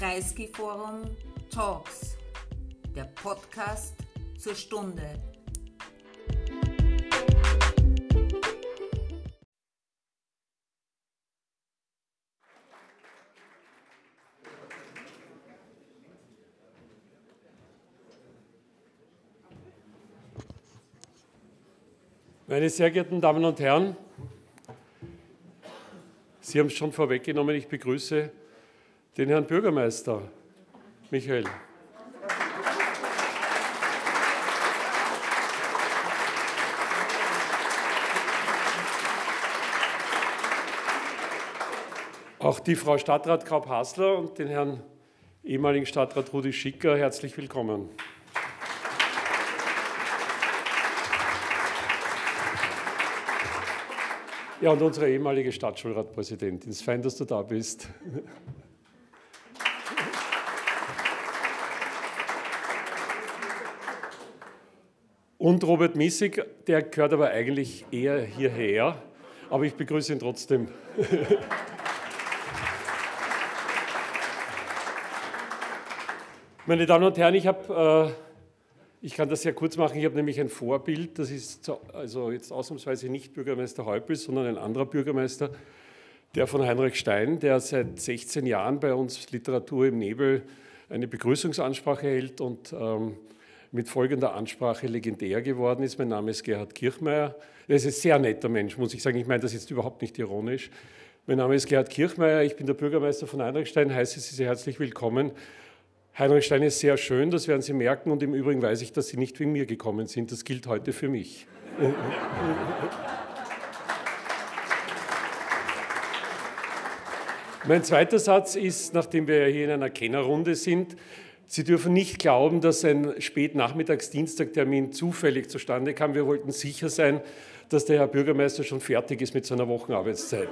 Kreisky Forum Talks, der Podcast zur Stunde. Meine sehr geehrten Damen und Herren, Sie haben es schon vorweggenommen, ich begrüße den Herrn Bürgermeister Michael. Auch die Frau Stadtrat Kraup Hasler und den Herrn ehemaligen Stadtrat Rudi Schicker herzlich willkommen. Ja, und unsere ehemalige Stadtschulratpräsidentin. Es ist fein, dass du da bist. Und Robert Missig, der gehört aber eigentlich eher hierher, aber ich begrüße ihn trotzdem. Meine Damen und Herren, ich habe äh, ich kann das sehr kurz machen. Ich habe nämlich ein Vorbild. Das ist also jetzt ausnahmsweise nicht Bürgermeister Häupl, sondern ein anderer Bürgermeister, der von Heinrich Stein, der seit 16 Jahren bei uns Literatur im Nebel eine Begrüßungsansprache hält und ähm, mit folgender Ansprache legendär geworden ist. Mein Name ist Gerhard Kirchmeier. Er ist ein sehr netter Mensch, muss ich sagen. Ich meine das jetzt überhaupt nicht ironisch. Mein Name ist Gerhard Kirchmeier. Ich bin der Bürgermeister von Heinrichstein. Heiße Sie sehr herzlich willkommen Heinrich Stein ist sehr schön, das werden Sie merken. Und im Übrigen weiß ich, dass Sie nicht wegen mir gekommen sind. Das gilt heute für mich. mein zweiter Satz ist, nachdem wir hier in einer Kennerrunde sind, Sie dürfen nicht glauben, dass ein Spätnachmittagsdienstagtermin zufällig zustande kam. Wir wollten sicher sein, dass der Herr Bürgermeister schon fertig ist mit seiner Wochenarbeitszeit.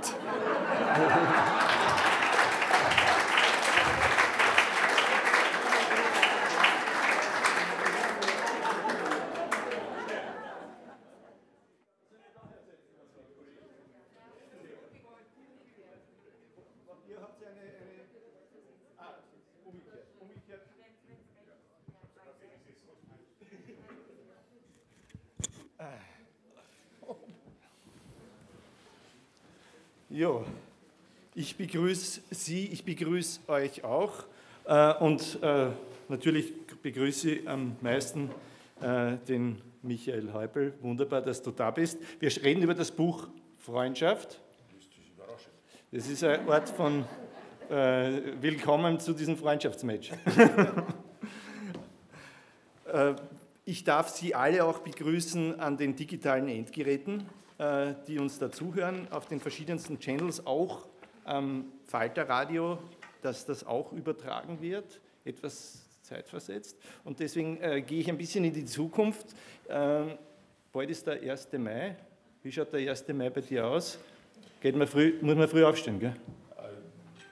Ja, ich begrüße Sie, ich begrüße euch auch äh, und äh, natürlich begrüße ich am meisten äh, den Michael Häupl. Wunderbar, dass du da bist. Wir reden über das Buch Freundschaft. Das ist ein Ort von Willkommen zu diesem Freundschaftsmatch. Ich darf Sie alle auch begrüßen an den digitalen Endgeräten. Die uns dazuhören, auf den verschiedensten Channels, auch am Falterradio, dass das auch übertragen wird, etwas zeitversetzt. Und deswegen äh, gehe ich ein bisschen in die Zukunft. Ähm, bald ist der 1. Mai. Wie schaut der 1. Mai bei dir aus? Geht man früh, muss man früh aufstehen, gell? Äh,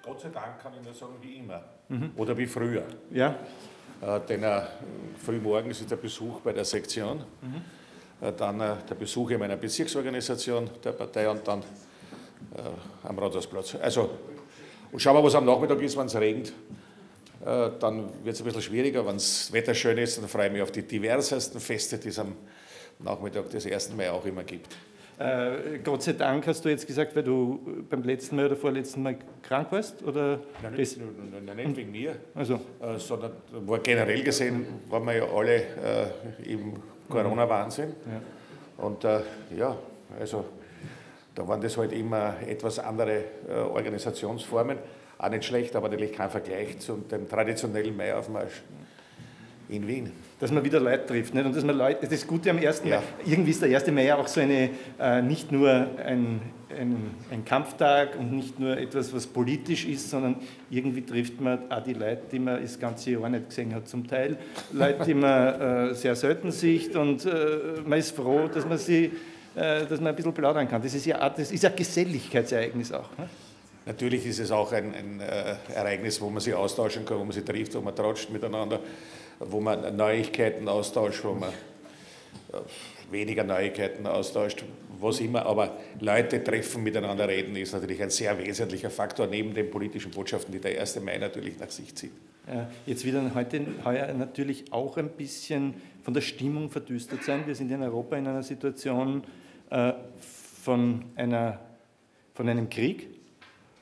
Gott sei Dank kann ich nur sagen, wie immer. Mhm. Oder wie früher. Ja. Äh, denn äh, frühmorgens ist der Besuch bei der Sektion. Mhm. Äh, dann äh, der Besuch in meiner Bezirksorganisation der Partei und dann äh, am Rathausplatz. Also, und schauen wir, was am Nachmittag ist, wenn es regnet. Dann wird es ein bisschen schwieriger. Wenn das Wetter schön ist, dann freue ich mich auf die diversesten Feste, die es am Nachmittag des 1. Mai auch immer gibt. Äh, Gott sei Dank hast du jetzt gesagt, weil du beim letzten Mal oder vorletzten Mal krank warst? Oder nein, nicht, nein, nicht wegen mir, also. äh, sondern war generell gesehen, waren wir ja alle äh, im Corona-Wahnsinn. Ja. Und äh, ja, also da waren das halt immer etwas andere äh, Organisationsformen. Auch nicht schlecht, aber natürlich kein Vergleich zu dem traditionellen Maiaufmarsch in Wien. Dass man wieder Leute trifft. Nicht? Und dass man Leute, das Gute am 1. Ja. Mai, irgendwie ist der 1. Mai ja auch so eine, äh, nicht nur ein, ein, ein, Kampftag und nicht nur etwas, was politisch ist, sondern irgendwie trifft man auch die Leute, die man das ganze Jahr nicht gesehen hat, zum Teil. Leute, die man äh, sehr selten sieht und äh, man ist froh, dass man sie äh, dass man ein bisschen plaudern kann. Das ist ja, das ist ein Geselligkeitsereignis auch. Ne? Natürlich ist es auch ein, ein äh, Ereignis, wo man sich austauschen kann, wo man sich trifft, wo man tratscht miteinander wo man Neuigkeiten austauscht, wo man äh, weniger Neuigkeiten austauscht, was immer, aber Leute treffen, miteinander reden, ist natürlich ein sehr wesentlicher Faktor, neben den politischen Botschaften, die der 1. Mai natürlich nach sich zieht. Ja, jetzt wird dann heute heuer natürlich auch ein bisschen von der Stimmung verdüstert sein. Wir sind in Europa in einer Situation äh, von, einer, von einem Krieg,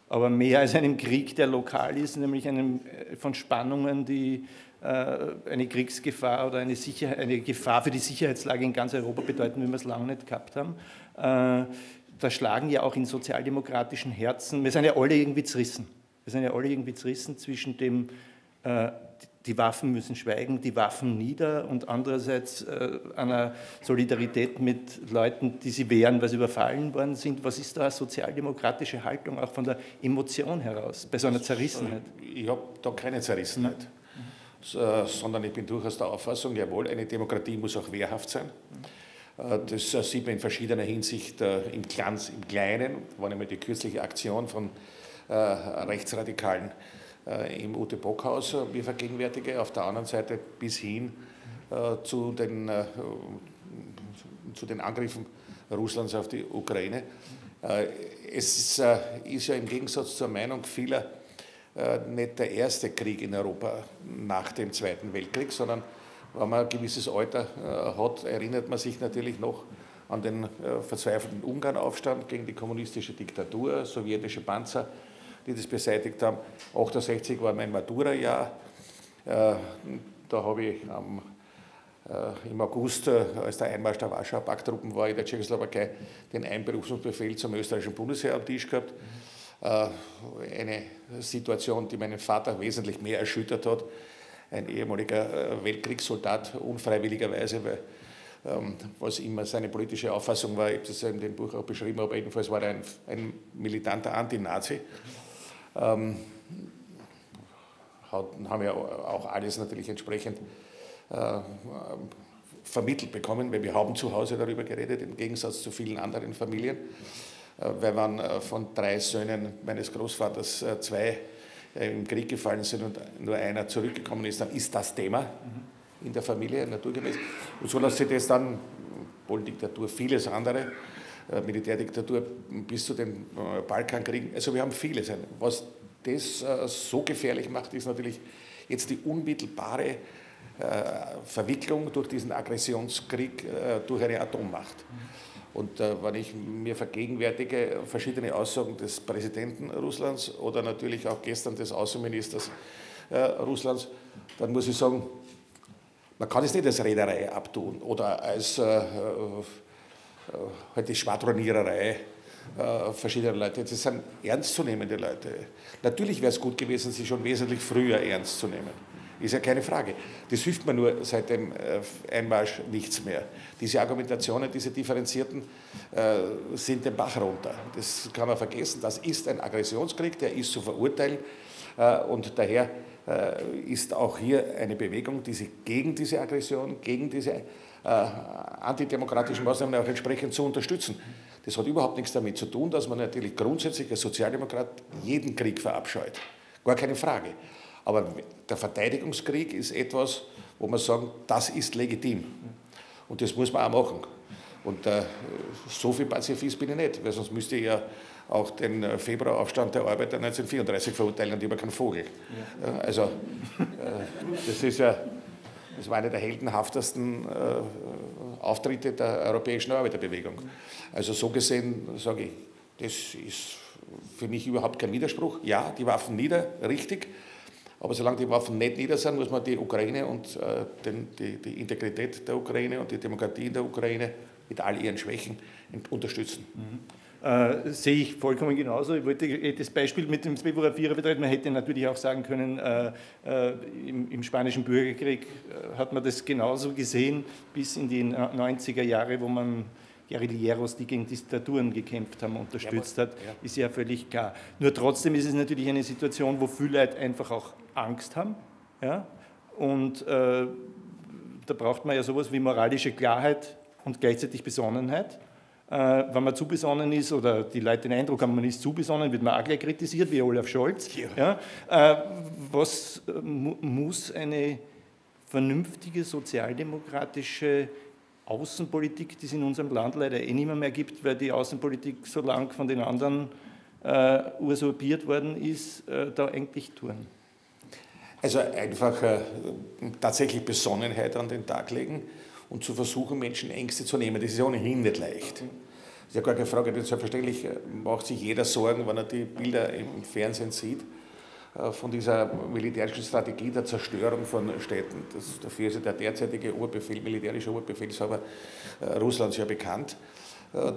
aber mehr als einem Krieg, der lokal ist, nämlich einem, äh, von Spannungen, die äh, eine Kriegsgefahr oder eine, Sicher eine Gefahr für die Sicherheitslage in ganz Europa bedeuten, wie wir es lange nicht gehabt haben. Da schlagen ja auch in sozialdemokratischen Herzen, wir sind ja alle irgendwie zerrissen. Wir sind ja alle irgendwie zerrissen zwischen dem die Waffen müssen schweigen, die Waffen nieder und andererseits äh, einer Solidarität mit Leuten, die sie wehren, weil sie überfallen worden sind. Was ist da eine sozialdemokratische Haltung auch von der Emotion heraus, bei so einer Zerrissenheit? Ich habe da keine Zerrissenheit, mhm. sondern ich bin durchaus der Auffassung, jawohl, eine Demokratie muss auch wehrhaft sein. Das sieht man in verschiedener Hinsicht im, Glanz, im Kleinen, war nämlich die kürzliche Aktion von Rechtsradikalen äh, im Ute Bockhaus äh, mir vergegenwärtige, auf der anderen Seite bis hin äh, zu den, zu den Angriffen Russlands auf die Ukraine. Es ist ja im Gegensatz zur Meinung vieler nicht der erste Krieg in Europa nach dem Zweiten Weltkrieg, sondern wenn man ein gewisses Alter hat, erinnert man sich natürlich noch an den verzweifelten Ungarnaufstand gegen die kommunistische Diktatur, sowjetische Panzer, die das beseitigt haben. 68 war mein Matura-Jahr. Äh, da habe ich am, äh, im August, äh, als der Einmarsch der Warschauer Pakttruppen war in der Tschechoslowakei, den Einberufungsbefehl zum österreichischen Bundesheer am Tisch gehabt. Eine Situation, die meinen Vater wesentlich mehr erschüttert hat. Ein ehemaliger Weltkriegssoldat, unfreiwilligerweise, weil ähm, was immer seine politische Auffassung war, ich habe das in dem Buch auch beschrieben, aber jedenfalls war er ein, ein militanter Antinazi ähm, haben ja auch alles natürlich entsprechend äh, vermittelt bekommen, weil wir haben zu Hause darüber geredet, im Gegensatz zu vielen anderen Familien. Äh, weil man äh, von drei Söhnen meines Großvaters äh, zwei äh, im Krieg gefallen sind und nur einer zurückgekommen ist, dann ist das Thema in der Familie naturgemäß. Und so lässt sich das dann, Poldiktatur, vieles andere, Militärdiktatur bis zu den äh, Balkankriegen. Also wir haben vieles. Was das äh, so gefährlich macht, ist natürlich jetzt die unmittelbare Verwicklung durch diesen Aggressionskrieg durch eine Atommacht. Und wenn ich mir vergegenwärtige verschiedene Aussagen des Präsidenten Russlands oder natürlich auch gestern des Außenministers Russlands, dann muss ich sagen, man kann es nicht als Reederei abtun oder als äh, halt die Schwadroniererei äh, verschiedener Leute. Das sind ernstzunehmende Leute. Natürlich wäre es gut gewesen, sie schon wesentlich früher ernst zu nehmen. Ist ja keine Frage. Das hilft mir nur seit dem äh, Einmarsch nichts mehr. Diese Argumentationen, diese differenzierten, äh, sind den Bach runter. Das kann man vergessen. Das ist ein Aggressionskrieg, der ist zu verurteilen. Äh, und daher äh, ist auch hier eine Bewegung, die sich gegen diese Aggression, gegen diese äh, antidemokratischen Maßnahmen auch entsprechend zu unterstützen. Das hat überhaupt nichts damit zu tun, dass man natürlich grundsätzlich als Sozialdemokrat jeden Krieg verabscheut. Gar keine Frage. Aber der Verteidigungskrieg ist etwas, wo man sagen, das ist legitim. Und das muss man auch machen. Und äh, so viel Pazifist bin ich nicht, weil sonst müsste ich ja auch den äh, Februaraufstand der Arbeiter 1934 verurteilen und über keinen Vogel. Ja. Also, äh, das ist ja das war einer der heldenhaftesten äh, Auftritte der europäischen Arbeiterbewegung. Also so gesehen sage ich, das ist für mich überhaupt kein Widerspruch. Ja, die Waffen nieder, richtig. Aber solange die Waffen nicht nieder sind, muss man die Ukraine und äh, den, die, die, Integrität der Ukraine und die Demokratie in der Ukraine mit all ihren Schwächen unterstützen. Mhm. Äh, sehe ich vollkommen genauso. Ich wollte das Beispiel mit dem Februar 4 betreuen. Man hätte natürlich auch sagen können, äh, äh, im, im, spanischen Bürgerkrieg äh, hat man das genauso gesehen bis in die 90er Jahre, wo man Guerilleros, die gegen Diktaturen gekämpft haben, unterstützt hat, ist ja völlig klar. Nur trotzdem ist es natürlich eine Situation, wo viele Leute einfach auch Angst haben. Ja? Und äh, da braucht man ja sowas wie moralische Klarheit und gleichzeitig Besonnenheit. Äh, wenn man zu besonnen ist oder die Leute den Eindruck haben, man ist zu besonnen, wird man auch gleich kritisiert, wie Olaf Scholz. Ja. ja äh, was äh, muss eine vernünftige sozialdemokratische Außenpolitik, die es in unserem Land leider eh nicht mehr, mehr gibt, weil die Außenpolitik so lang von den anderen äh, usurpiert worden ist, äh, da eigentlich tun? Also einfach äh, tatsächlich Besonnenheit an den Tag legen und zu versuchen, Menschen Ängste zu nehmen. Das ist ja ohnehin nicht leicht. Das ist ja gar keine Frage. Selbstverständlich äh, macht sich jeder Sorgen, wenn er die Bilder im Fernsehen sieht äh, von dieser militärischen Strategie der Zerstörung von Städten. Das, dafür ist ja der derzeitige Oberbefehl, militärische Oberbefehlshaber äh, Russlands ja bekannt,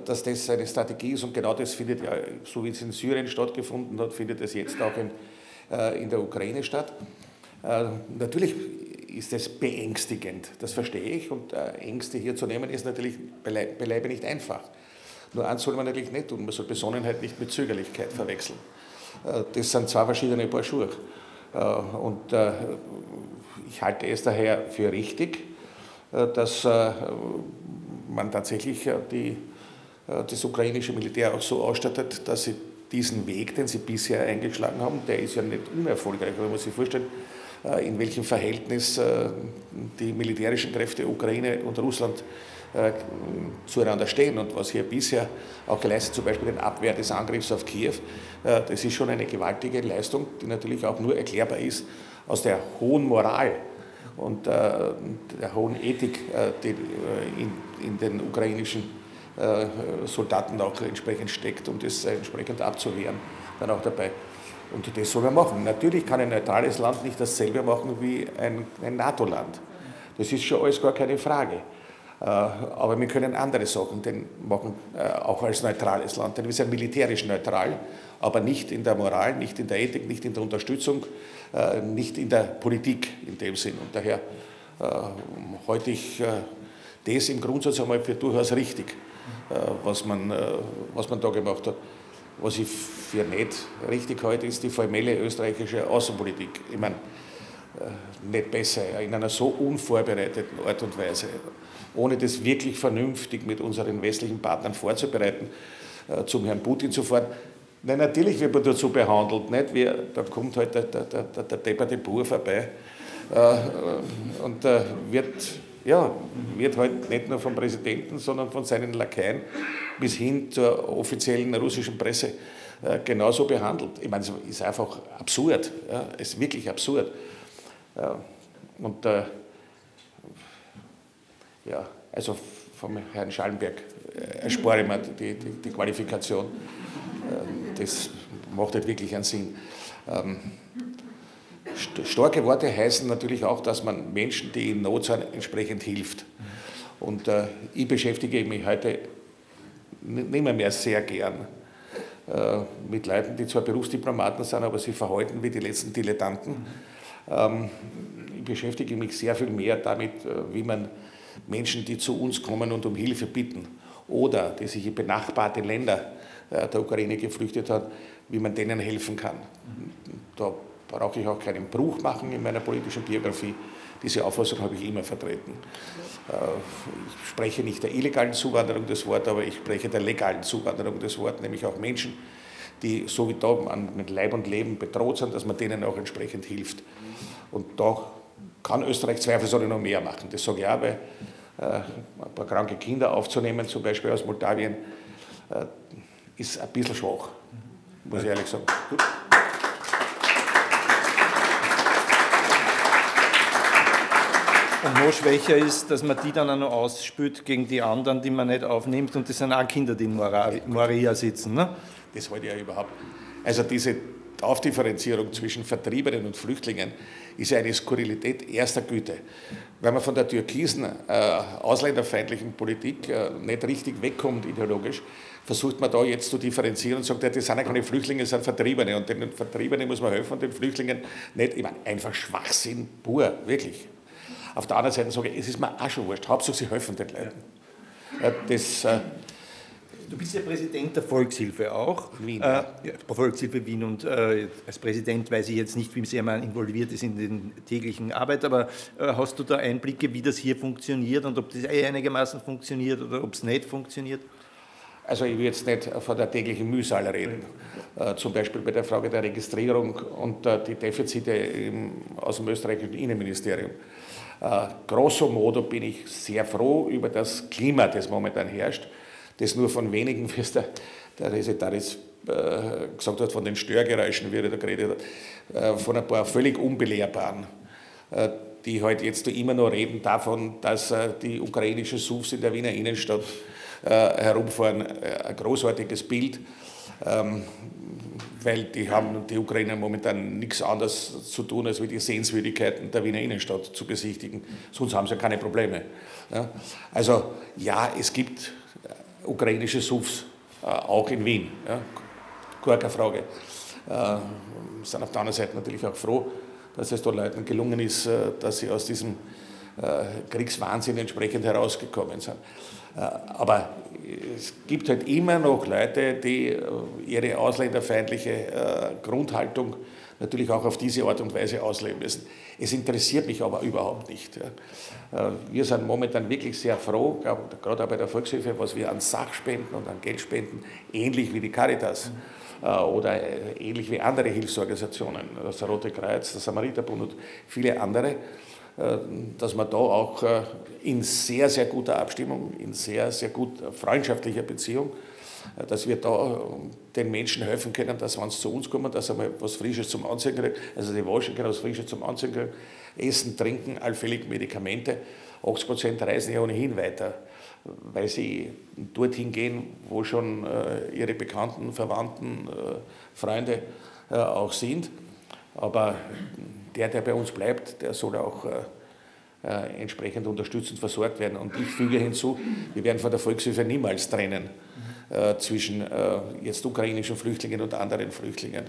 dass das eine Strategie ist und genau das findet ja, so wie es in Syrien stattgefunden hat, findet es jetzt auch in, in der Ukraine statt. Natürlich ist das beängstigend, das verstehe ich und Ängste hier zu nehmen ist natürlich beileibe nicht einfach. Nur eins soll man natürlich nicht tun, man soll Besonnenheit nicht mit Zögerlichkeit verwechseln. Äh, das sind zwei verschiedene Paar Schuhe. Äh, und äh, ich halte es daher für richtig, dass man tatsächlich die, das ukrainische Militär auch so ausstattet, dass sie diesen Weg, den sie bisher eingeschlagen haben, der ist ja nicht unerfolgreich. Man muss sich vorstellen, in welchem Verhältnis die militärischen Kräfte Ukraine und Russland äh, zueinander stehen. Und was hier bisher auch geleistet, zum Beispiel den Abwehr des Angriffs auf Kiew, äh, das ist schon eine gewaltige Leistung, die natürlich auch nur erklärbar ist aus der hohen Moral und äh, der hohen Ethik, die in, den ukrainischen Soldaten auch entsprechend steckt, um das entsprechend abzuwehren, dann auch dabei. Und das soll man machen. Natürlich kann ein neutrales Land nicht dasselbe machen wie ein, ein NATO-Land. Das ist schon alles gar keine Frage. Äh, aber wir können andere Sachen machen, äh, auch als neutrales Land. Denn wir sind militärisch neutral, aber nicht in der Moral, nicht in der Ethik, nicht in der Unterstützung, äh, nicht in der Politik in dem Sinn. Und daher halte ich das im Grundsatz einmal für durchaus richtig, was man, was man da gemacht hat. Was ich für nicht richtig halte, ist die formelle österreichische Außenpolitik. Ich meine, nicht besser, in einer so unvorbereiteten Art und Weise ohne das wirklich vernünftig mit unseren westlichen Partnern vorzubereiten, äh, zum Herrn Putin zu fahren. Nein, natürlich wird man dazu behandelt, nicht? Wie, da kommt halt der, der, der, der depperte Bur vorbei äh, und äh, wird, ja, wird halt nicht nur vom Präsidenten, sondern von seinen Lakaien bis hin zur offiziellen russischen Presse äh, genauso behandelt. Ich meine, es ist einfach absurd, ja, es ist wirklich absurd. und äh, ja, also vom Herrn Schallenberg äh, erspare ich mir die, die, die Qualifikation. Ähm, das macht nicht wirklich einen Sinn. Ähm, starke Worte heißen natürlich auch, dass man Menschen, die in Not sind, entsprechend hilft. Und äh, ich beschäftige mich heute nicht mehr, mehr sehr gern äh, mit Leuten, die zwar Berufsdiplomaten sind, aber sie verhalten wie die letzten Dilettanten. Ähm, ich beschäftige mich sehr viel mehr damit, äh, wie man Menschen, die zu uns kommen und um Hilfe bitten oder die sich in benachbarte Länder äh, der Ukraine geflüchtet haben, wie man denen helfen kann. Da brauche ich auch keinen Bruch machen in meiner politischen Biografie. Diese Auffassung habe ich immer vertreten. Äh, ich spreche nicht der illegalen Zuwanderung das Wort, aber ich spreche der legalen Zuwanderung das Wort, nämlich auch Menschen, die so wie da mit Leib und Leben bedroht sind, dass man denen auch entsprechend hilft. Und da kann Österreich zweifelsohne noch mehr machen. Das sage ich auch, weil äh, ein paar kranke Kinder aufzunehmen, zum Beispiel aus Moldawien, äh, ist ein bisschen schwach, muss ich ehrlich sagen. Und noch schwächer ist, dass man die dann auch noch ausspült gegen die anderen, die man nicht aufnimmt. Und das sind auch Kinder, die in Moria sitzen. Ne? Das wollte ich ja überhaupt. Also diese Aufdifferenzierung zwischen Vertriebenen und Flüchtlingen ist eine Skurrilität erster Güte. Wenn man von der türkisen äh, ausländerfeindlichen Politik äh, nicht richtig wegkommt ideologisch, versucht man da jetzt zu differenzieren und sagt, ja, das sind ja keine Flüchtlinge, das sind Vertriebene und den Vertriebenen muss man helfen und den Flüchtlingen nicht. Ich meine, einfach Schwachsinn pur, wirklich. Auf der anderen Seite sage ich, es ist mir auch schon wurscht, Hauptsache sie helfen den Leuten. Äh, das, äh, Du bist ja Präsident der Volkshilfe auch. Wien. Äh, ja, Volkshilfe Wien und äh, als Präsident weiß ich jetzt nicht, wie sehr man involviert ist in den täglichen Arbeit, aber äh, hast du da Einblicke, wie das hier funktioniert und ob das einigermaßen funktioniert oder ob es nicht funktioniert? also ich will jetzt nicht von der täglichen Mühsal reden, äh, zum Beispiel bei der Frage der Registrierung und äh, die Defizite im, aus dem österreichischen Innenministerium. Äh, grosso modo bin ich sehr froh über das Klima, das momentan herrscht, das nur von wenigen, wie es der, der Resetaris äh, gesagt hat, von den Störgeräuschen, wie er da geredet hat, äh, von ein paar völlig unbelehrbaren, äh, die halt jetzt immer noch reden davon, dass äh, die ukrainischen SUVs in der Wiener Innenstadt äh, herumfahren. Ein großartiges Bild. Ähm, weil die haben die Ukrainer momentan nichts anderes zu tun, als die Sehenswürdigkeiten der Wiener Innenstadt zu besichtigen. Sonst haben sie ja keine Probleme. Ja? Also ja, es gibt äh, ukrainische SUVs, äh, auch in Wien. Ja? Gar keine Frage. Äh, sind auf der anderen Seite natürlich auch froh, dass es da Leuten gelungen ist, äh, dass sie aus diesem äh, Kriegswahnsinn entsprechend herausgekommen sind. Äh, aber es gibt halt immer noch Leute, die äh, ihre ausländerfeindliche Grundhaltung natürlich auch auf diese Art und Weise ausleben müssen. Es interessiert mich aber überhaupt nicht. Wir sind momentan wirklich sehr froh, gerade auch bei der Volkshilfe, was wir an Sachspenden und an Geldspenden, ähnlich wie die Caritas oder ähnlich wie andere Hilfsorganisationen, das Rote Kreuz, der Samariterbund und viele andere, äh, dass man da auch äh, in sehr, sehr guter Abstimmung, in sehr, sehr gut freundschaftlicher Beziehung, äh, dass wir da den Menschen helfen können, dass wenn sie zu uns kommen, dass sie mal was Frisches zum Anziehen kriegen, also die waschen können, was Frisches zum Anziehen kriegen, Essen, Trinken, allfällig Medikamente. 80 Prozent reisen ja ohnehin weiter, weil sie dorthin gehen, wo schon ihre Bekannten, Verwandten, Freunde auch sind. Aber der, der bei uns bleibt, der soll auch äh, äh, entsprechend unterstützend versorgt werden. Und ich füge hinzu, wir werden von der Volkshilfe niemals trennen äh, zwischen äh, jetzt ukrainischen Flüchtlingen und anderen Flüchtlingen,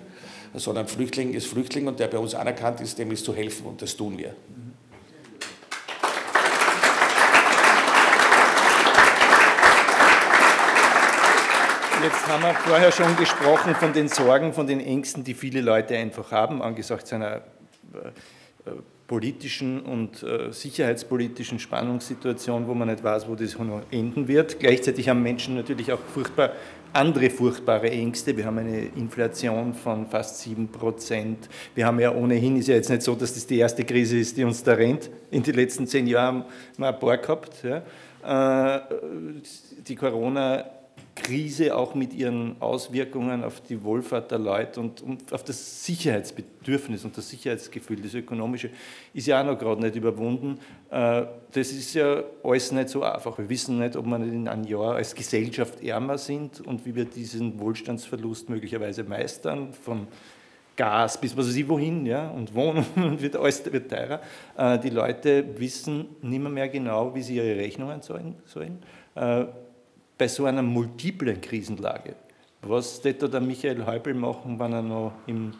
sondern Flüchtling ist Flüchtling und der bei uns anerkannt ist, dem ist zu helfen und das tun wir. Jetzt haben wir vorher schon gesprochen von den Sorgen, von den Ängsten, die viele Leute einfach haben, angesichts einer politischen und äh, sicherheitspolitischen Spannungssituation, wo man nicht weiß, wo das enden wird. Gleichzeitig haben Menschen natürlich auch furchtbar andere furchtbare Ängste. Wir haben eine Inflation von fast 7 Prozent. Wir haben ja ohnehin, ist ja jetzt nicht so, dass das die erste Krise ist, die uns da rennt. In den letzten zehn Jahren haben wir ein paar gehabt. Ja. Äh, die Corona Krise auch mit ihren Auswirkungen auf die Wohlfahrt der Leute und, und, auf das Sicherheitsbedürfnis und das Sicherheitsgefühl, das ökonomische, ist ja auch noch gerade nicht überwunden. Äh, das ist ja alles nicht so einfach. Wir wissen nicht, ob wir nicht in einem Jahr als Gesellschaft ärmer sind und wie wir diesen Wohlstandsverlust möglicherweise meistern, von Gas bis was weiß ich wohin, ja, und Wohnungen wird alles wird teurer. Äh, die Leute wissen nicht mehr, mehr genau, wie sie ihre Rechnungen zahlen sollen äh, bei so einer multiplen Krisenlage. Was wird der Michael Häupl machen, wenn er noch im,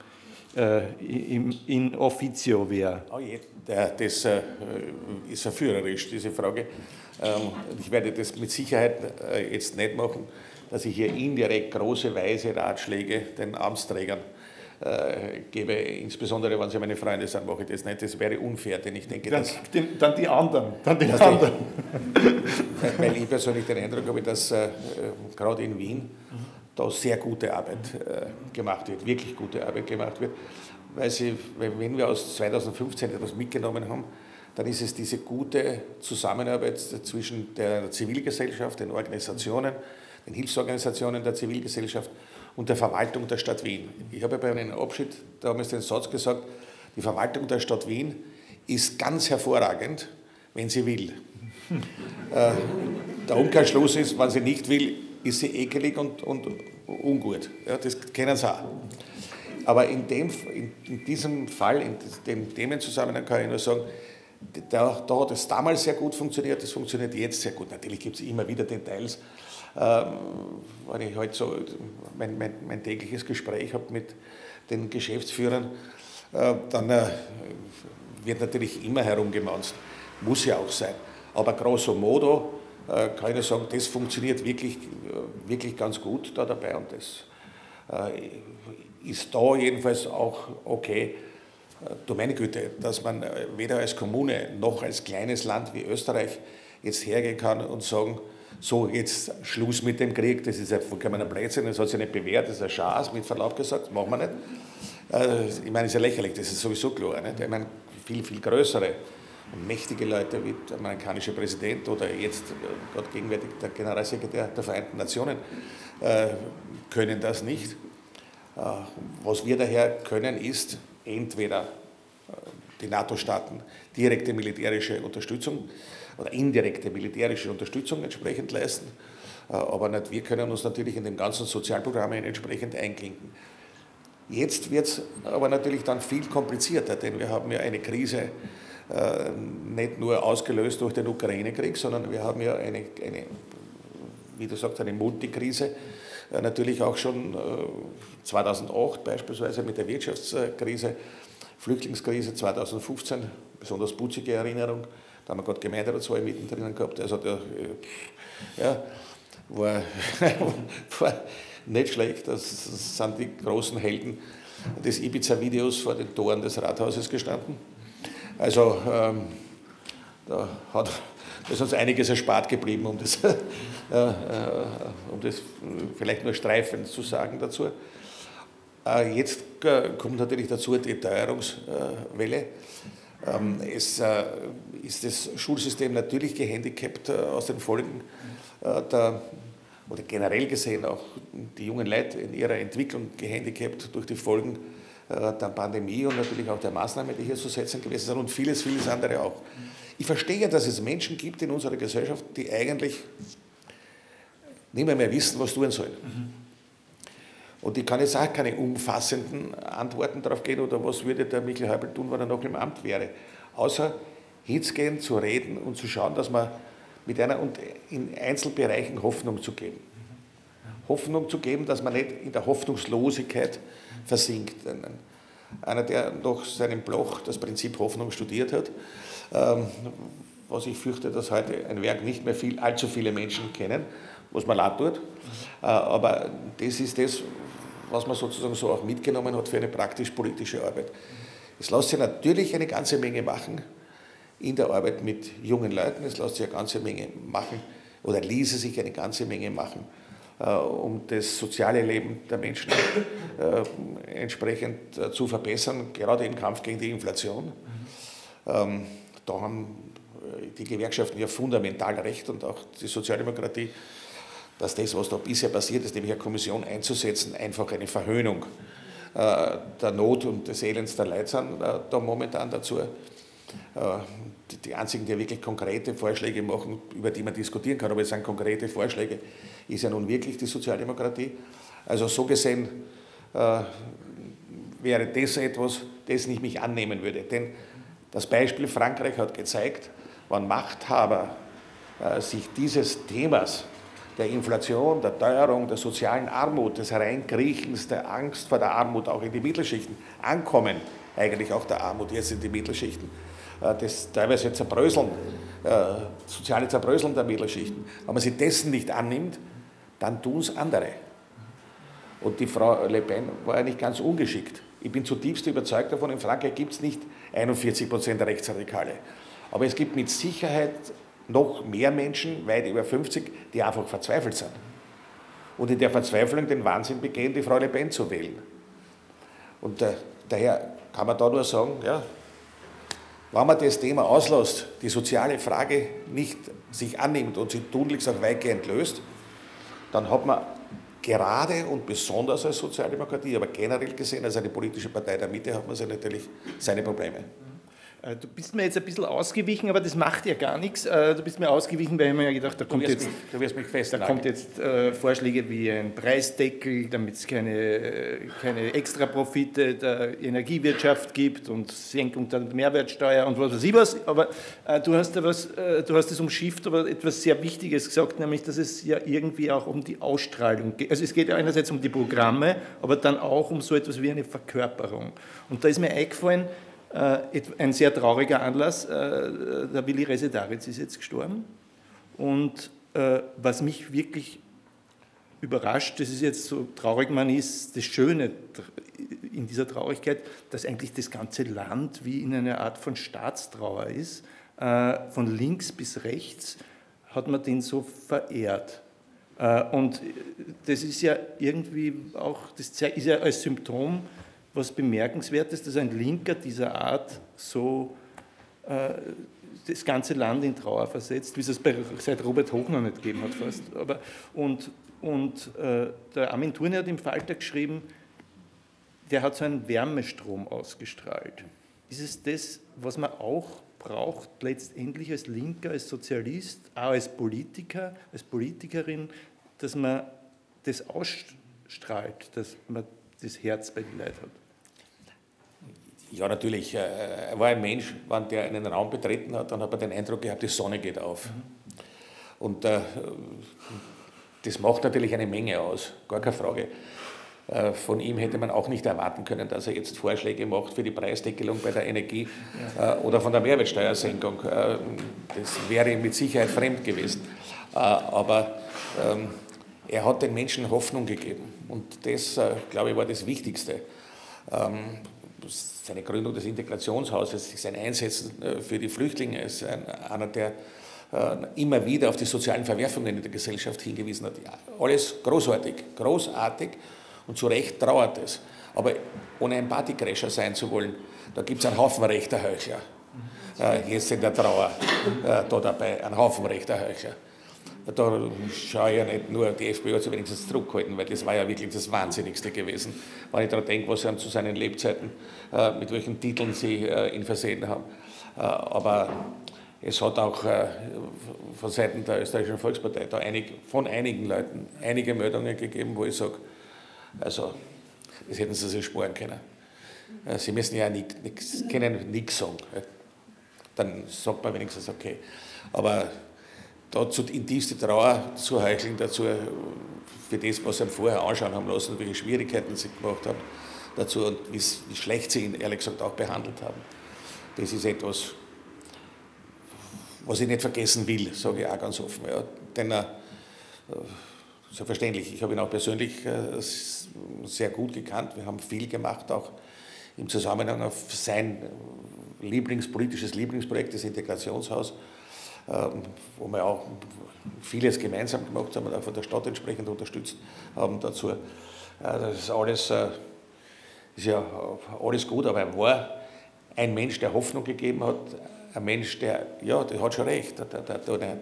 äh, im, in Officio wäre? Oh je, das äh, ist verführerisch, diese Frage. Ähm, ich werde das mit Sicherheit äh, jetzt nicht machen, dass ich hier indirekt große, weise Ratschläge den Amtsträgern äh, gebe, insbesondere wenn sie meine Freunde sind, mache ich das nicht. Das wäre unfair, denn ich denke, dann, dass, den, dann die anderen. Dann die anderen. Die, weil ich persönlich den Eindruck habe, dass äh, gerade in Wien da sehr gute Arbeit äh, gemacht wird, wirklich gute Arbeit gemacht wird. Weil sie, wenn wir aus 2015 etwas mitgenommen haben, dann ist es diese gute Zusammenarbeit zwischen der Zivilgesellschaft, den Organisationen, den Hilfsorganisationen der Zivilgesellschaft und der Verwaltung der Stadt Wien. Ich habe bei einem Abschied damals den Satz gesagt, die Verwaltung der Stadt Wien ist ganz hervorragend, wenn sie will. Äh, der Umkehrschluss ist, wenn sie nicht will, ist sie ekelig und, und ungut. Ja, das kennen sie auch. Aber in, dem, in, in diesem Fall, in dem Themenzusammenhang kann ich nur sagen, da, da, hat es damals sehr gut funktioniert, das funktioniert jetzt sehr gut. Natürlich gibt es immer wieder Details, wenn ich halt so mein, mein, mein tägliches Gespräch habe mit den Geschäftsführern, äh, dann äh, wird natürlich immer herumgemanzt. Muss ja auch sein. Aber grosso modo äh, kann ich sagen, das funktioniert wirklich, wirklich ganz gut da dabei und das ist da jedenfalls auch okay. Du meine Güte, dass man weder als Kommune noch als kleines Land wie Österreich jetzt hergehen kann und sagen, so jetzt Schluss mit dem Krieg, das ist ein vollkommener Blödsinn, das hat sich nicht bewährt, das ist ein Schaß, mit Verlaub gesagt, machen wir nicht. Äh, ich meine, das ist ja lächerlich, das ist sowieso klar. Nicht? Ich meine, viel, viel größere und mächtige Leute wie der amerikanische Präsident oder jetzt äh, gerade gegenwärtig der Generalsekretär der Vereinten Nationen äh, können das nicht. Was wir daher können, ist entweder die NATO-Staaten direkte militärische Unterstützung oder indirekte militärische Unterstützung entsprechend leisten. Aber nicht, wir können uns natürlich in den ganzen Sozialprogrammen entsprechend einklinken. Jetzt wird es aber natürlich dann viel komplizierter, denn wir haben ja eine Krise äh, nicht nur ausgelöst durch den Ukraine-Krieg, sondern wir haben ja eine, eine wie du sagst, eine Multikrise, äh, natürlich auch schon äh, 2008 beispielsweise mit der Wirtschaftskrise, Flüchtlingskrise 2015, besonders putzige Erinnerung, da haben wir gerade Gemeinderatswahl mittendrin gehabt, also der, äh, ja, war, war nicht schlecht. Das sind die großen Helden des Ibiza-Videos vor den Toren des Rathauses gestanden. Also ähm, da hat, ist uns einiges erspart geblieben, um das, äh, äh, um das vielleicht nur streifend zu sagen dazu. Äh, jetzt äh, kommt natürlich dazu die Teuerungswelle. Ähm, es äh, ist das Schulsystem natürlich gehandicapt äh, aus den Folgen der oder generell gesehen auch die jungen Leute in ihrer Entwicklung gehandicapt durch die Folgen äh, der Pandemie und natürlich auch der Maßnahmen, die hier zu setzen gewesen sind und vieles, vieles andere auch. Ich verstehe, dass es Menschen gibt in unserer Gesellschaft, die eigentlich nicht mehr, mehr wissen, was tun sollen. Und ich kann jetzt auch keine umfassenden Antworten darauf geben oder was würde der Michael Häupl tun, wenn er noch im Amt wäre. Außer hinzugehen, zu reden und zu schauen, dass man mit einer und in Einzelbereichen Hoffnung zu geben. Hoffnung zu geben, dass man nicht in der Hoffnungslosigkeit versinkt. Einer, der nach seinem Bloch das Prinzip Hoffnung studiert hat, ähm, was ich fürchte, dass heute ein Werk nicht mehr viel, allzu viele Menschen kennen, was man leid tut. Äh, aber das ist das, was man sozusagen so auch mitgenommen hat für eine praktisch-politische Arbeit. Es lässt sich natürlich eine ganze Menge machen, in der Arbeit mit jungen Leuten. Es lässt sich eine ganze Menge machen oder ließe sich eine ganze Menge machen, äh, um das soziale Leben der Menschen äh, entsprechend äh, zu verbessern, gerade im Kampf gegen die Inflation. Ähm, da haben die Gewerkschaften ja fundamental recht und auch die Sozialdemokratie, dass das, was da bisher passiert ist, nämlich eine Kommission einzusetzen, einfach eine Verhöhnung der Not und des Elends der Leute sind da momentan dazu. Äh, die einzigen, die wirklich konkrete Vorschläge machen, über die man diskutieren kann, aber es sind konkrete Vorschläge, ist ja nun wirklich die Sozialdemokratie. Also so gesehen äh, wäre das etwas, dessen ich mich annehmen würde. Denn das Beispiel Frankreich hat gezeigt, wann Machthaber äh, sich dieses Themas der Inflation, der Teuerung, der sozialen Armut, des Hereinkriechens, der Angst vor der Armut auch in die Mittelschichten ankommen, eigentlich auch der Armut jetzt in die Mittelschichten, äh, das teilweise Zerbröseln, äh, soziale Zerbröseln der Mittelschichten. Wenn man sich dessen nicht annimmt, dann tun es andere. Und die Frau Le Pen war ja nicht ganz ungeschickt. Ich bin zutiefst überzeugt davon, in Frankreich gibt es nicht 41 Prozent Rechtsradikale. Aber es gibt mit Sicherheit noch mehr Menschen, weit über 50, die einfach verzweifelt sind. Und in der Verzweiflung den Wahnsinn begehen, die Frau Le Pen zu wählen. Und äh, daher kann man da nur sagen, ja, wenn man das Thema auslässt, die soziale Frage nicht sich annimmt und sie tunlichst auch weitgehend löst, dann hat man gerade und besonders als Sozialdemokratie, aber generell gesehen als eine politische Partei der Mitte, hat man natürlich seine Probleme. Äh, du bist mir jetzt ein bisschen ausgewichen, aber das macht ja gar nichts. Äh, du bist mir ausgewichen, weil ich mir ja gedacht, da kommt jetzt, mich, du wirst mich da kommt jetzt äh, Vorschläge wie ein Preisdeckel, damit es keine, äh, keine Extraprofite der Energiewirtschaft gibt und Senkung der Mehrwertsteuer und was weiß ich was. Aber äh, du hast da was, äh, du hast es umschifft, aber etwas sehr Wichtiges gesagt, nämlich, dass es ja irgendwie auch um die Ausstrahlung geht. Also es geht ja einerseits um die Programme, aber dann auch um so etwas wie eine Verkörperung. Und da ist mir eingefallen, ein sehr trauriger Anlass. Äh, der Willi Resetaritz ist jetzt gestorben. Und äh, was mich wirklich überrascht, das ist jetzt so traurig man ist, das Schöne in dieser Traurigkeit, dass eigentlich das ganze Land wie in einer Art von Staatstrauer ist, von links bis rechts. hat man den so verehrt. Äh, und das ist ja irgendwie auch, das ist ja als Symptom was Bemerkenswertes, dass ein Linker dieser Art so äh, das ganze Land in Trauer versetzt, wie es es seit Robert Hoch noch nicht gegeben hat fast. Aber, und und äh, der Armin Thurne hat im Falter geschrieben, der hat so einen Wärmestrom ausgestrahlt. Ist es das, was man auch braucht, letztendlich als Linker, als Sozialist, auch als Politiker, als Politikerin, dass man das ausstrahlt, dass man das Herz bei den Leuten hat? Ja, natürlich. Äh, er war ein Mensch, wenn der einen Raum betreten hat, dann hat man den Eindruck gehabt, die Sonne geht auf. Mhm. Und äh, das macht natürlich eine Menge aus, gar keine Frage. Äh, von ihm hätte man auch nicht erwarten können, dass er jetzt Vorschläge macht für die Preisdeckelung bei der Energie ja. Äh, oder von der Mehrwertsteuersenkung. Das wäre ihm mit Sicherheit fremd gewesen. Aber ähm, er hat den Menschen Hoffnung gegeben und das, glaube ich, war das Wichtigste. Ähm, seine Gründung des Integrationshauses, sein Einsetzen für die Flüchtlinge ist einer der äh, immer wieder auf die sozialen Verwerfungen in der Gesellschaft hingewiesen hat. Alles großartig, großartig und zu Recht trauert es. Aber ohne ein Partycrasher sein zu wollen, da gibt es einen Haufen rechter Heuchler. Äh, jetzt in der Trauer äh, da dabei, einen Haufen rechter Heuchler. Da schaue ich ja nicht nur, die FPÖ hat sich wenigstens zurückgehalten, weil das war ja wirklich das Wahnsinnigste gewesen, wenn ich daran denke, was sie zu seinen Lebzeiten, mit welchen Titeln sie ihn versehen haben. Aber es hat auch äh, von Seiten der Österreichischen Volkspartei da einig, von einigen Leuten einige Meldungen gegeben, wo ich sage, also das hätten sie sich sparen können. Äh, sie müssen ja nichts, können nichts sagen. Dann sagt man wenigstens okay. Aber dazu in tiefste Trauer zu heucheln, dazu für das, was sie vorher anschauen haben lassen, welche Schwierigkeiten sie gemacht haben, dazu und wie, schlecht sie ihn ehrlich gesagt auch behandelt haben, das ist etwas, was ich nicht vergessen will, sage ich auch ganz offen. Ja. Denn äh, selbstverständlich, ich habe ihn auch persönlich äh, sehr gut gekannt. Wir haben viel gemacht, auch im Zusammenhang auf sein Lieblingspolitisches Lieblingsprojekt, das Integrationshaus, wo wir auch vieles gemeinsam gemacht haben und auch von der Stadt entsprechend unterstützt haben dazu. Äh, das ist alles, äh, ist ja alles gut, aber er war ein Mensch, der Hoffnung gegeben hat, ein Mensch, der, ja, der hat schon recht, der, der, der,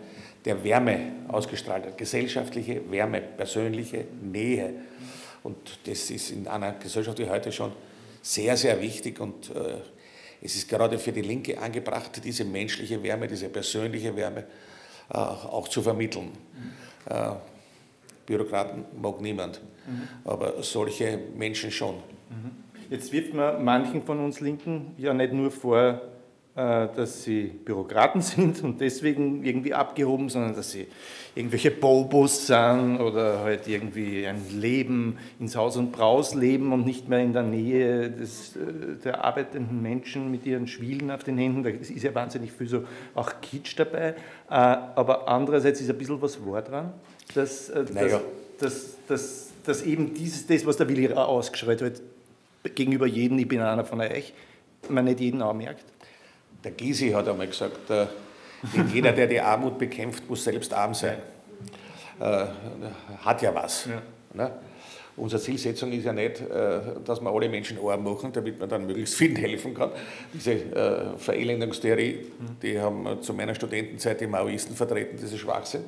der Wärme ausgestrahlt hat, gesellschaftliche Wärme, persönliche Nähe. Und das ist in einer Gesellschaft wie heute schon sehr, sehr wichtig und äh, es ist gerade für die Linke angebracht, diese menschliche Wärme, diese persönliche Wärme äh, auch zu vermitteln. Mhm. Äh, Bürokraten mag niemand, mhm. aber solche Menschen schon. Mhm. Jetzt wirft man manchen von uns Linken ja nicht nur vor, dass sie Bürokraten sind und deswegen irgendwie abgehoben, sondern dass sie irgendwelche Bobos sind oder halt irgendwie ein Leben ins Haus und Braus leben und nicht mehr in der Nähe des, äh, der arbeitenden Menschen mit ihren Schwielen auf den Händen. Da ist ja wahnsinnig viel so auch Kitsch dabei. Äh, aber andererseits ist ein bisschen was wahr dran, dass, naja. dass, dass, dass eben dieses, das, was der Willi ausgeschreit hat, gegenüber jedem, ich bin einer von euch, man nicht jeden auch merkt. Der Gysi hat einmal gesagt, äh, jeder, der die Armut bekämpft, muss selbst arm sein. Äh, hat ja was. Ja. Ne? Unsere Zielsetzung ist ja nicht, äh, dass wir alle Menschen arm machen, damit man dann möglichst vielen helfen kann. Diese äh, Verelendungstheorie, die haben zu meiner Studentenzeit die Maoisten vertreten, diese Schwachsinn.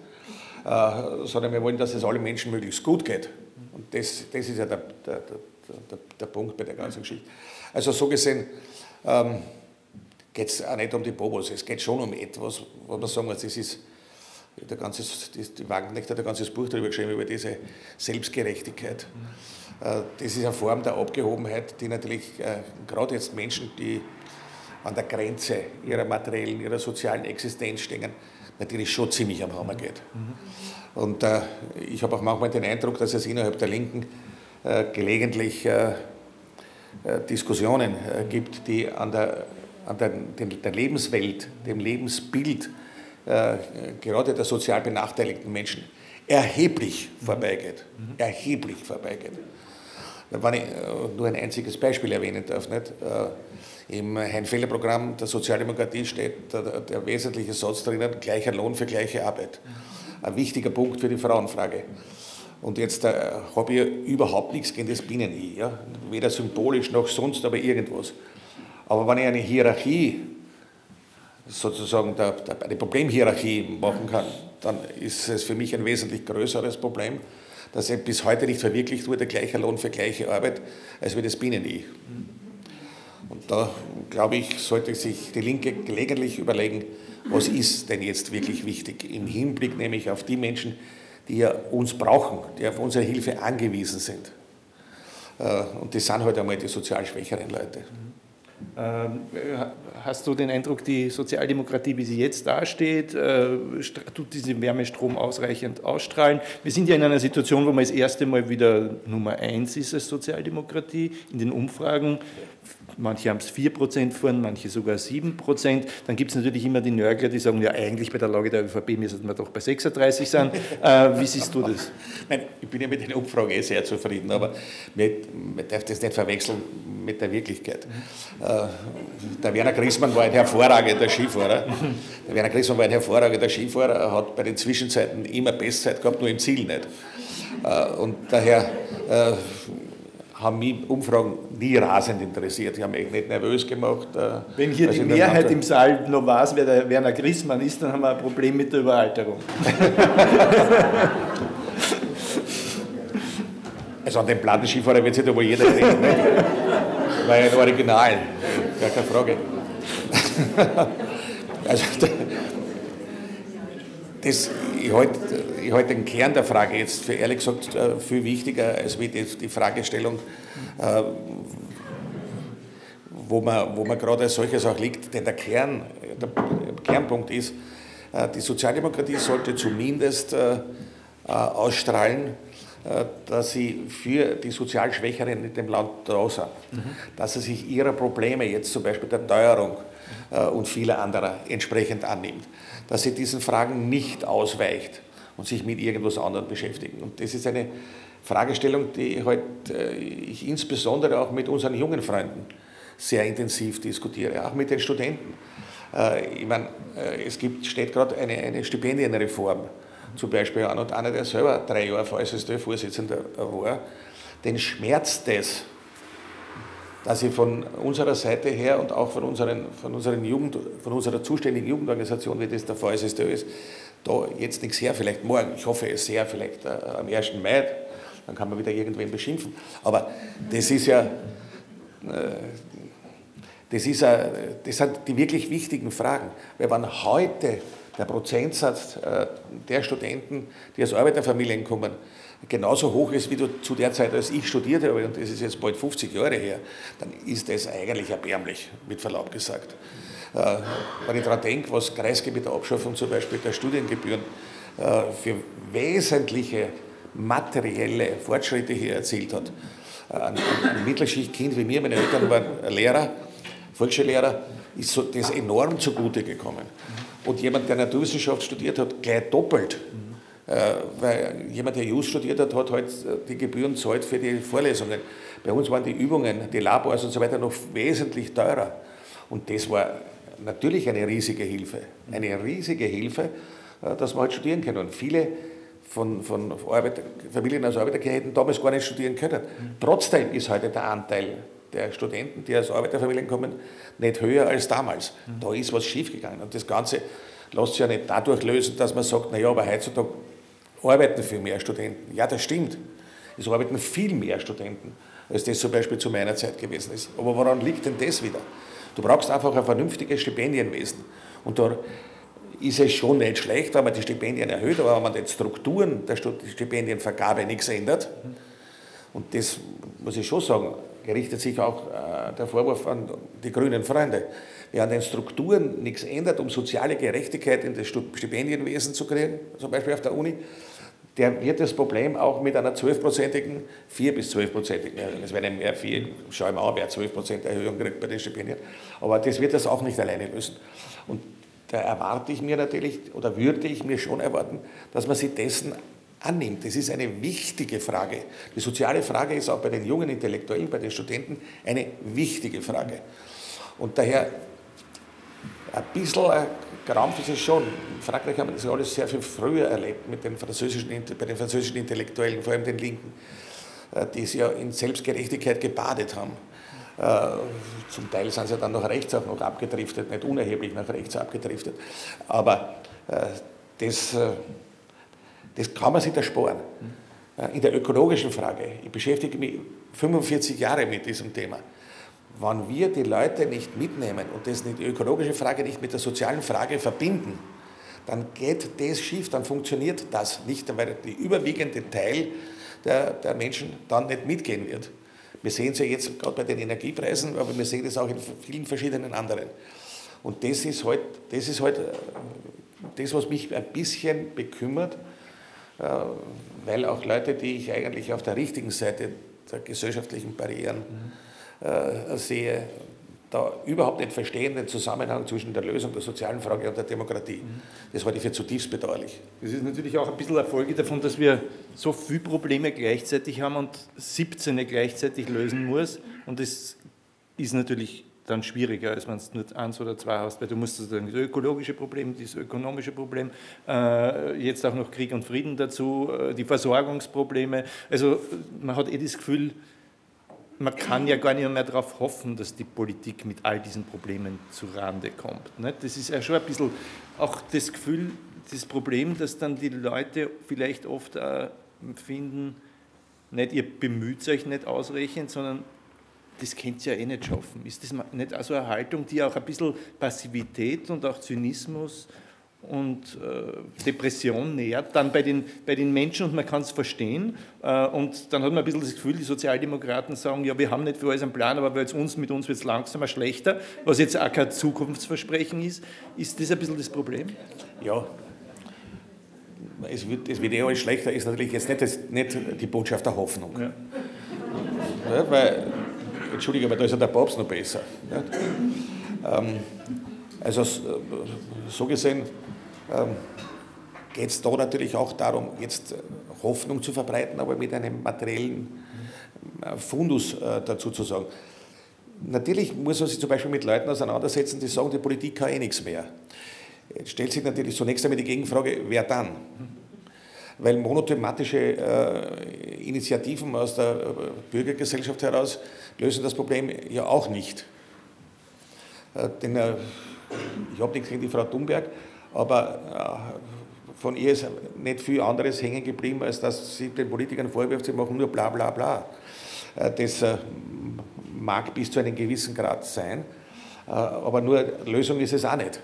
Äh, sondern wir wollen, dass es allen Menschen möglichst gut geht. Und das, das ist ja der, der, der, der Punkt bei der ganzen Geschichte. Also so gesehen, ähm, geht es auch nicht um die Bobos, es geht schon um etwas, wo man sagen muss, das ist der ganze, die Wagenknecht hat ein ganzes Buch darüber geschrieben, über diese Selbstgerechtigkeit. Mhm. Das ist eine Form der Abgehobenheit, die natürlich äh, gerade jetzt Menschen, die an der Grenze ihrer materiellen, ihrer sozialen Existenz stehen, natürlich schon ziemlich am Hammer geht. Mhm. Und äh, ich habe auch manchmal den Eindruck, dass es innerhalb der Linken äh, gelegentlich äh, äh Diskussionen äh, gibt, die an der an der, der Lebenswelt, dem Lebensbild äh, gerade der sozial benachteiligten Menschen erheblich vorbeigeht. Mhm. Erheblich vorbeigeht. wenn ich nur ein einziges Beispiel erwähnen darf, nicht? Im Heinfelder-Programm der Sozialdemokratie steht der, der, wesentliche Satz drinnen, gleicher Lohn für gleiche Arbeit. Ein wichtiger Punkt für die Frauenfrage. Und jetzt äh, habe ich überhaupt nichts gegen das Binnen-I, ja? weder symbolisch noch sonst, aber irgendwas. Aber wenn ich eine Hierarchie, sozusagen eine Problemhierarchie machen kann, dann ist es für mich ein wesentlich größeres Problem, dass bis heute nicht verwirklicht wurde, gleicher Lohn für gleiche Arbeit, als wie das Binnen-I. Und da, glaube ich, sollte sich die Linke gelegentlich überlegen, was ist denn jetzt wirklich wichtig im Hinblick nämlich auf die Menschen, die ja uns brauchen, die auf unsere Hilfe angewiesen sind. Äh, und das sind halt einmal die sozial schwächeren Leute. Ähm, hast du den Eindruck, die Sozialdemokratie, wie sie jetzt dasteht, äh, tut diesen Wärmestrom ausreichend ausstrahlen? Wir sind ja in einer Situation, wo man das erste Mal wieder Nummer eins ist als Sozialdemokratie in den Umfragen manche haben es 4% vorn, manche sogar 7%. Dann gibt es natürlich immer die Nörgler, die sagen, ja eigentlich bei der Lage der ÖVP müssen wir doch bei 36 sein. Äh, wie siehst du das? Nein, ich bin ja mit den Umfragen eh sehr zufrieden, aber man, darf das nicht verwechseln mit der Wirklichkeit. Äh, der Werner Grissmann war ein hervorragender Skifahrer. Der Werner Grissmann war ein hervorragender Skifahrer, hat bei den Zwischenzeiten immer Bestzeit gehabt, nur im Ziel nicht. Äh, und daher äh, haben mich Umfragen nie rasend interessiert. Die haben mich nicht nervös gemacht. Äh, Wenn hier die Mehrheit im Saal noch weiß, wer der Werner Grissmann ist, dann haben wir ein Problem mit der Überalterung. Also an den Plattenskifahrer wird sich da wohl jeder reden, ne? Weil ein Original, gar keine Frage. Also das, ich halte halt den Kern der Frage jetzt für ehrlich gesagt äh, viel wichtiger als wie die, die Fragestellung, äh, wo man, wo man gerade als solches auch liegt. Denn der, Kern, der Kernpunkt ist, äh, die Sozialdemokratie sollte zumindest ausstrahlen, dass sie für die sozial Schwächeren in dem Land da sind, dass sie sich ihrer Probleme, jetzt zum Beispiel der Teuerung und vieler anderer, entsprechend annimmt dass sie diesen Fragen nicht ausweicht und sich mit irgendwas anderem beschäftigen. Und das ist eine Fragestellung, die halt, äh, ich insbesondere auch mit unseren jungen Freunden sehr intensiv diskutiere, auch mit den Studenten. Äh, ich meine, äh, es gibt, steht gerade eine, eine Stipendienreform zum Beispiel an und einer, der selber drei Jahre VSSD-Vorsitzender war, den schmerzt das, dass ich von unserer Seite her und auch von, unseren, von, unseren Jugend, von unserer zuständigen Jugendorganisation, wie das der VSSD ist, da jetzt nichts her, vielleicht morgen, ich hoffe es sehr, vielleicht äh, am 1. Mai, dann kann man wieder irgendwen beschimpfen. Aber das ist ja, äh, das, ist ja, das sind die wirklich wichtigen Fragen. Weil wenn heute der Prozentsatz äh, der Studenten, die aus Arbeiterfamilien kommen, genauso hoch ist wie du zu der Zeit, als ich studiert habe, und das ist jetzt bald 50 Jahre her, dann ist das eigentlich erbärmlich, mit Verlaub gesagt. Äh, wenn ich daran denke, was Kreisky mit der Abschaffung zum Beispiel der Studiengebühren äh, für wesentliche materielle Fortschritte hier erzielt hat. Äh, ein, ein Mittelschichtkind wie mir, meine Eltern waren Lehrer, Volksschullehrer, ist so das enorm zugute gekommen. Und jemand, der Naturwissenschaft studiert hat, gleich doppelt. Weil jemand, der Jus studiert hat, hat halt die Gebühren zahlt für die Vorlesungen. Bei uns waren die Übungen, die Labors und so weiter noch wesentlich teurer. Und das war natürlich eine riesige Hilfe. Eine riesige Hilfe, äh, dass wir halt studieren können. Und viele von, von Arbeiter, Familien aus Arbeiterkirche hätten damals gar nicht studieren können. Trotzdem ist heute der Anteil der Studenten, die aus Arbeiterfamilien kommen, nicht höher als damals. Da ist was schiefgegangen. Und das Ganze lässt sich ja nicht dadurch lösen, dass man sagt, naja, aber heutzutage arbeiten viel mehr Studenten. Ja, das stimmt. Es arbeiten viel mehr Studenten, als das zum Beispiel zu meiner Zeit gewesen ist. Aber woran liegt denn das wieder? Du brauchst einfach ein vernünftiges Stipendienwesen. Und da ist es schon nicht schlecht, wenn man die Stipendien erhöht, aber wenn man den Strukturen der Stipendienvergabe nichts ändert, und das muss ich schon sagen, richtet sich auch äh, der Vorwurf an die grünen Freunde. Wer an den Strukturen nichts ändert, um soziale Gerechtigkeit in das Stipendienwesen zu kriegen, zum Beispiel auf der Uni, der wird das Problem auch mit einer 12-prozentigen, 4 bis 12-prozentigen Erhöhung, es wäre mehr 4, schau mal an, wer 12 Prozent Erhöhung kriegt bei den Stipendien, aber das wird das auch nicht alleine lösen. Und da erwarte ich mir natürlich, oder würde ich mir schon erwarten, dass man sich dessen annimmt. Das ist eine wichtige Frage. Die soziale Frage ist auch bei den jungen Intellektuellen, bei den Studenten eine wichtige Frage. Und daher ein bisschen Krampf ist es schon. In Frankreich haben wir das alles sehr viel früher erlebt mit den französischen, bei den französischen Intellektuellen, vor allem den Linken, äh, die es ja in Selbstgerechtigkeit gebadet haben. Äh, zum Teil sind sie dann nach rechts auch noch abgedriftet, nicht unerheblich nach rechts abgedriftet. Aber äh, das, das kann man sich ersparen. In der ökologischen Frage, ich beschäftige mich 45 Jahre mit diesem Thema wenn wir die Leute nicht mitnehmen und das die ökologische Frage nicht mit der sozialen Frage verbinden, dann geht das schief, dann funktioniert das nicht, weil der überwiegende Teil der, der Menschen dann nicht mitgehen wird. Wir sehen es ja jetzt gerade bei den Energiepreisen, aber wir sehen es auch in vielen verschiedenen anderen. Und das ist halt das, halt äh, das was mich ein bisschen bekümmert, äh, weil auch Leute, die ich eigentlich auf der richtigen Seite der gesellschaftlichen Barrieren mhm äh, sehe, da überhaupt nicht verstehen den Zusammenhang zwischen der Lösung der sozialen Frage und der Demokratie. Das halte ich für zutiefst bedauerlich. Das ist natürlich auch ein bisschen eine Folge davon, dass wir so viele Probleme gleichzeitig haben und 17 gleichzeitig lösen muss. Und das ist natürlich dann schwieriger, als wenn du nur eins oder zwei hast, weil du musst sozusagen das ökologische Problem, das ökonomische Problem, äh, jetzt auch noch Krieg und Frieden dazu, äh, die Versorgungsprobleme. Also man hat eh das Gefühl, man kann ja gar nicht mehr darauf hoffen, dass die Politik mit all diesen Problemen zu Rande kommt. Das ist ja schon ein bisschen auch das Gefühl, das Problem, dass dann die Leute vielleicht oft finden, nicht ihr bemüht euch nicht ausreichend, sondern das könnt ihr ja eh nicht schaffen. Ist das nicht also eine Haltung, die auch ein bisschen Passivität und auch Zynismus und äh, Depression nähert, dann bei den, bei den Menschen und man kann es verstehen. Äh, und dann hat man ein bisschen das Gefühl, die Sozialdemokraten sagen, ja, wir haben nicht für alles einen Plan, aber uns, mit uns wird es langsamer schlechter, was jetzt auch kein Zukunftsversprechen ist. Ist das ein bisschen das Problem? Ja. Es wird, es wird eh alles schlechter, ist natürlich jetzt nicht, das, nicht die Botschaft der Hoffnung. Ja. Ja, weil, Entschuldige, aber da ist ja der Papst noch besser. Ja. Ähm, also so gesehen geht es da natürlich auch darum, jetzt äh, Hoffnung zu verbreiten, aber mit einem materiellen äh, Fundus äh, dazu zu sagen. Natürlich muss man sich zum Beispiel mit Leuten auseinandersetzen, die sagen, die Politik kann eh nichts mehr. Jetzt stellt sich natürlich zunächst einmal die Gegenfrage, wer dann? Weil monothematische äh, Initiativen aus der Bürgergesellschaft heraus lösen das Problem ja auch nicht. Äh, denn äh, ich habe nichts gegen die Frau Thunberg, aber äh, von ihr ist nicht viel anderes hängen geblieben, als dass sie den Politikern vorwirft, sie machen nur bla bla bla. Äh, das äh, mag bis zu einem gewissen Grad sein, aber nur Lösung ist es auch nicht.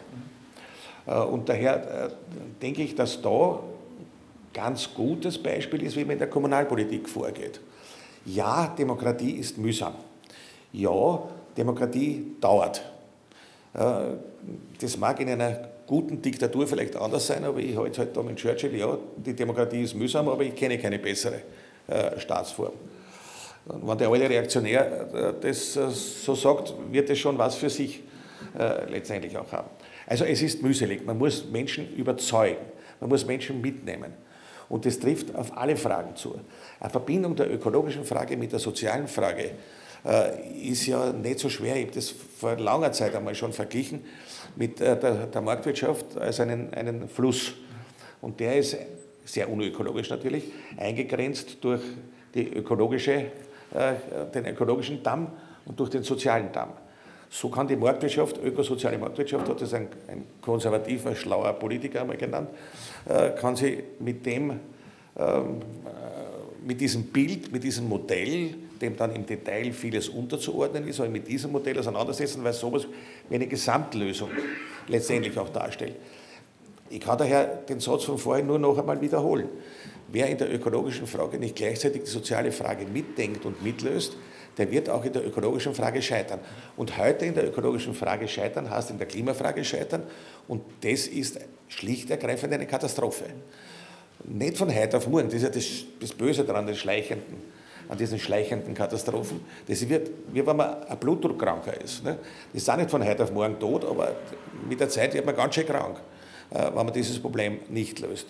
Und daher denke ich, dass da ganz gutes Beispiel ist, wie man in der Kommunalpolitik vorgeht. Ja, Demokratie ist mühsam. Ja, Demokratie dauert. Das mag in einer guten Diktatur vielleicht anders sein, aber ich halte halt da mit Churchill, ja, die Demokratie ist mühsam, aber ich kenne keine bessere äh, Staatsform. Und wenn der alte Reaktionär äh, das äh, so sagt, wird es schon was für sich äh, letztendlich auch haben. Also es ist mühselig, man muss Menschen überzeugen, man muss Menschen mitnehmen. Und das trifft auf alle Fragen zu. Eine Verbindung der ökologischen Frage mit der sozialen Frage ist ja nicht so schwer. Ich habe das vor langer Zeit einmal schon verglichen mit äh, der, der Marktwirtschaft als einen, einen Fluss. Und der ist sehr unökologisch natürlich, eingegrenzt durch die ökologische, äh, den ökologischen Damm und durch den sozialen Damm. So kann die Marktwirtschaft, ökosoziale Marktwirtschaft, hat das ein, ein konservativer, schlauer Politiker einmal genannt, äh, kann sie mit dem, ähm, mit diesem Bild, mit diesem Modell dem dann im Detail vieles unterzuordnen ist, aber mit diesem Modell auseinandersetzen, weil sowas wie eine Gesamtlösung letztendlich auch darstellt. Ich kann daher den Satz von vorhin nur noch einmal wiederholen. Wer in der ökologischen Frage nicht gleichzeitig die soziale Frage mitdenkt und mitlöst, der wird auch in der ökologischen Frage scheitern. Und heute in der ökologischen Frage scheitern heißt in der Klimafrage scheitern und das ist schlicht ergreifend eine Katastrophe. Nicht von heute auf morgen, das ist ja das, das Böse daran, des Schleichenden an diesen schleichenden Katastrophen. Das wird, wie wenn man ein Blutdruckkranker ist. Ne? Das ist auch nicht von heute auf morgen tot, aber mit der Zeit wird man ganz schön krank, äh, wenn man dieses Problem nicht löst.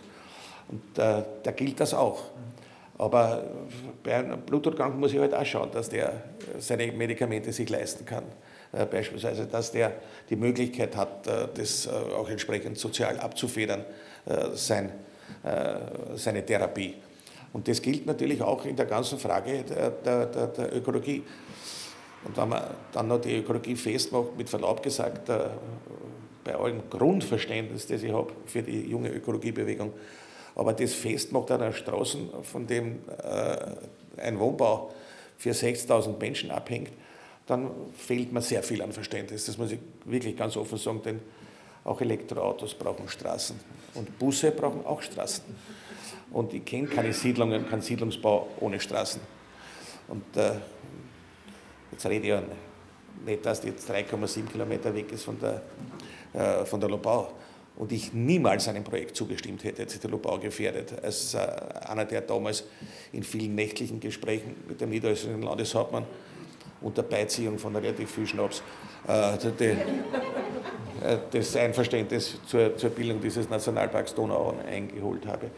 Und da, da gilt das auch. Aber bei einem Bluthochdkranken muss ich halt auch schauen, dass der seine Medikamente sich leisten kann. Äh, beispielsweise, dass der die Möglichkeit hat, äh, das äh, auch entsprechend sozial abzufedern, sein, seine Therapie. Und das gilt natürlich auch in der ganzen Frage der, der, der, Ökologie. Und wenn man dann noch die Ökologie festmacht, mit Verlaub gesagt, bei allem Grundverständnis, das ich habe für die junge Ökologiebewegung, aber das festmacht an der Straßen, von dem ein Wohnbau für 60.000 Menschen abhängt, dann fehlt mir sehr viel an Verständnis. Das muss ich wirklich ganz offen sagen, denn auch Elektroautos brauchen Straßen und Busse brauchen auch Straßen. Und ich kenne keine Siedlungen, keinen Siedlungsbau ohne Straßen. Und äh, jetzt rede ich ja nicht, dass die jetzt 3,7 Kilometer weg ist von der, äh, von der Lobau. Und ich niemals einem Projekt zugestimmt hätte, hätte sich der Lobau gefährdet, als äh, einer, der damals in vielen nächtlichen Gesprächen mit dem niederösterreichischen Landeshauptmann unter Beiziehung von relativ viel Schnaps äh, die, äh, das Einverständnis zur, zur Bildung dieses Nationalparks Donau eingeholt habe.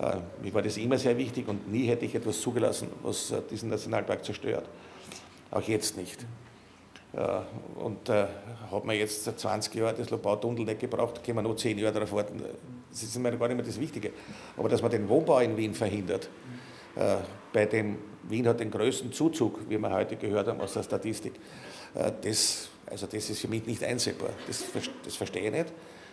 Äh, mir war das immer sehr wichtig und nie hätte ich etwas zugelassen, was diesen Nationalpark zerstört. Auch jetzt nicht. Und äh, hat man jetzt 20 Jahre das Lobau-Tunnel nicht gebraucht, können wir noch 10 Jahre darauf warten. Das ist mir gar nicht mehr das Wichtige. Aber dass man den Wohnbau in Wien verhindert, äh, bei dem Wien hat den größten Zuzug, wie wir heute gehört haben aus der Statistik. Äh, das, also das ist für mich nicht einsehbar. Das, das verstehe ich nicht.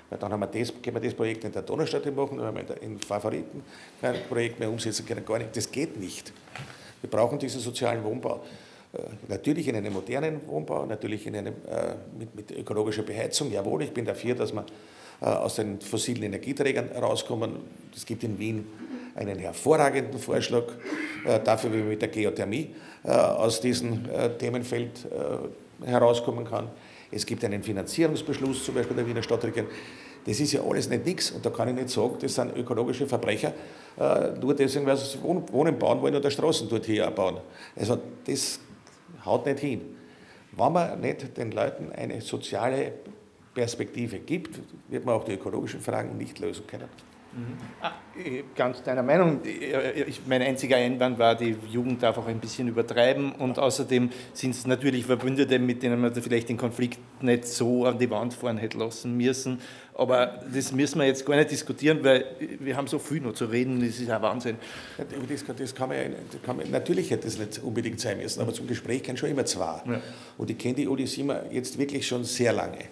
Weil dann haben wir das, können wir das Projekt in der Donaustadt machen, dann haben wir in Favoriten kein Projekt mehr umsetzen können, gar nicht. Das geht nicht. Wir brauchen diesen sozialen Wohnbau. Äh, natürlich in einem modernen Wohnbau, natürlich in einem, äh, mit, mit ökologischer Beheizung. Jawohl, ich bin dafür, dass wir aus den fossilen Energieträgern rauskommen. Es gibt in Wien einen hervorragenden Vorschlag äh, dafür, wie man mit der Geothermie äh, aus diesem äh, Themenfeld herauskommen kann. Es gibt einen Finanzierungsbeschluss, zum Beispiel der Wiener Stadtregierung. Das ist ja alles nicht nichts. Und da kann ich nicht sagen, das sind ökologische Verbrecher, nur deswegen, weil sie Wohnen bauen wollen oder Straßen dort hier bauen. Also das haut nicht hin. Wenn man nicht den Leuten eine soziale Perspektive gibt, wird man auch die ökologischen Fragen nicht lösen können. Mhm. Ah, ganz deiner Meinung. Mein einziger Einwand war, die Jugend darf auch ein bisschen übertreiben und außerdem sind es natürlich Verbündete, mit denen man vielleicht den Konflikt nicht so an die Wand fahren hätte lassen müssen. Aber das müssen wir jetzt gar nicht diskutieren, weil wir haben so viel noch zu reden, das ist ein Wahnsinn. Das, das kann man ja, kann man, natürlich hätte das nicht unbedingt sein müssen, aber zum Gespräch kennen schon immer zwei. Ja. Und ich kenne die Uli Simmer jetzt wirklich schon sehr lange.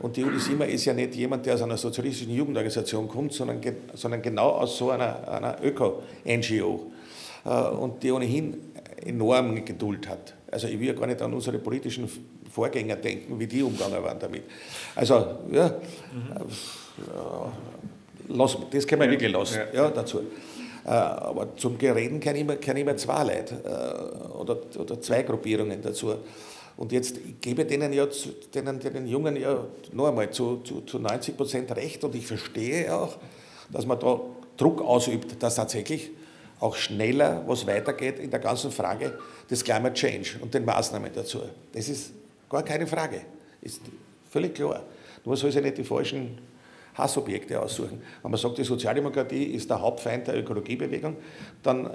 Und die Uli Simmer ist ja nicht jemand, der aus einer sozialistischen Jugendorganisation kommt, sondern, sondern genau aus so einer, einer Öko-NGO. Äh, und die ohnehin enorm Geduld hat. Also ich will ja gar nicht an unsere politischen Vorgänger denken, wie die umgegangen waren damit. Also, ja, mhm. lass, das können wir wirklich lassen, ja, ja dazu. Äh, aber zum Gereden kann immer, kann immer zwei Leute äh, oder, oder zwei Gruppierungen dazu. Und jetzt gebe denen ja, denen, denen Jungen ja noch einmal zu, zu, zu 90 Prozent recht und ich verstehe auch, dass man da Druck ausübt, dass tatsächlich auch schneller was weitergeht in der ganzen Frage des Climate Change und den Maßnahmen dazu. Das ist gar keine Frage, ist völlig klar. Nur soll sich nicht die falschen Hassobjekte aussuchen. Wenn man sagt, die Sozialdemokratie ist der Hauptfeind der Ökologiebewegung, dann äh,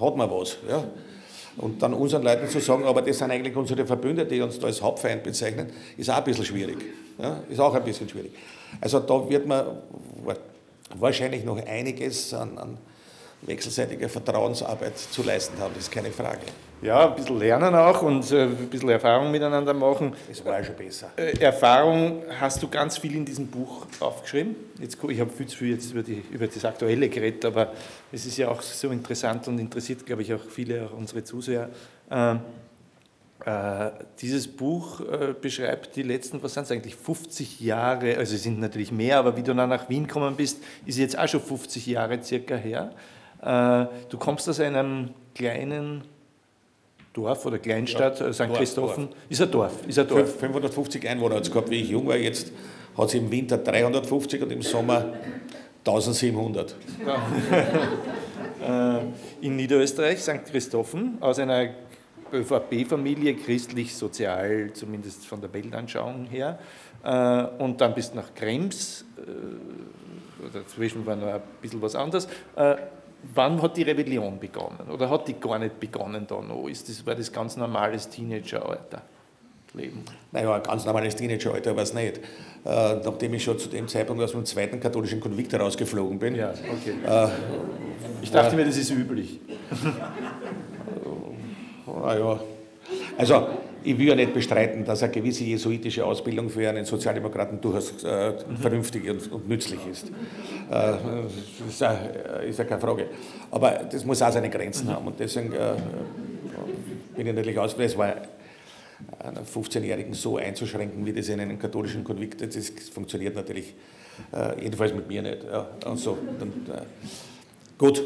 hat man was. Ja? Und dann unseren Leuten zu sagen, aber das sind eigentlich unsere Verbündete, die uns da als Hauptfeind bezeichnen, ist auch ein bisschen schwierig. Ja, ist auch ein bisschen schwierig. Also da wird man wahrscheinlich noch einiges an, an wechselseitiger Vertrauensarbeit zu leisten haben, das ist keine Frage. Ja, ein bisschen lernen auch und äh, ein bisschen Erfahrung miteinander machen. Es war schon besser. Äh, Erfahrung hast du ganz viel in diesem Buch aufgeschrieben. Jetzt, ich habe viel zu viel jetzt über, die, über das Aktuelle geredet, aber es ist ja auch so interessant und interessiert, glaube ich, auch viele auch unsere Zuseher. Ähm, äh, dieses Buch äh, beschreibt die letzten, was sind es eigentlich, 50 Jahre, also es sind natürlich mehr, aber wie du dann nach Wien gekommen bist, ist jetzt auch schon 50 Jahre circa her. Äh, du kommst aus einem kleinen Dorf oder Kleinstadt, ja, äh, St. Christophen. Ist ein Dorf. Ist ein Dorf. 550 Einwohner hat es gehabt, wie ich jung war. Jetzt hat es im Winter 350 und im Sommer 1700. Ja. Äh, in Niederösterreich, St. Christophen, aus einer ÖVP-Familie, christlich-sozial, zumindest von der Weltanschauung her. Und dann bist du nach Krems, dazwischen war noch ein bisschen was anderes. Äh, wann hat die Rebellion begonnen? Oder hat die gar nicht begonnen da noch? Ist das, war das ganz normales Teenageralter? Leben? Naja, ein ganz normales Teenageralter war es nicht. Äh, nachdem ich schon zu dem Zeitpunkt aus dem zweiten katholischen Konvikt herausgeflogen bin. Ja, okay. Äh, ich dachte mir, das ist üblich. naja, also ich will ja nicht bestreiten, dass eine gewisse jesuitische Ausbildung für einen Sozialdemokraten durchaus äh, vernünftig und, und, nützlich ist. Äh, ist, ja, ist, ja, keine Frage. Aber das muss auch seine Grenzen haben. Und deswegen äh, bin ich natürlich aus, es war einen 15-Jährigen so einzuschränken, wie das in einem katholischen Konvikt, das funktioniert natürlich äh, jedenfalls mit mir nicht. Ja. Und so, und, gut,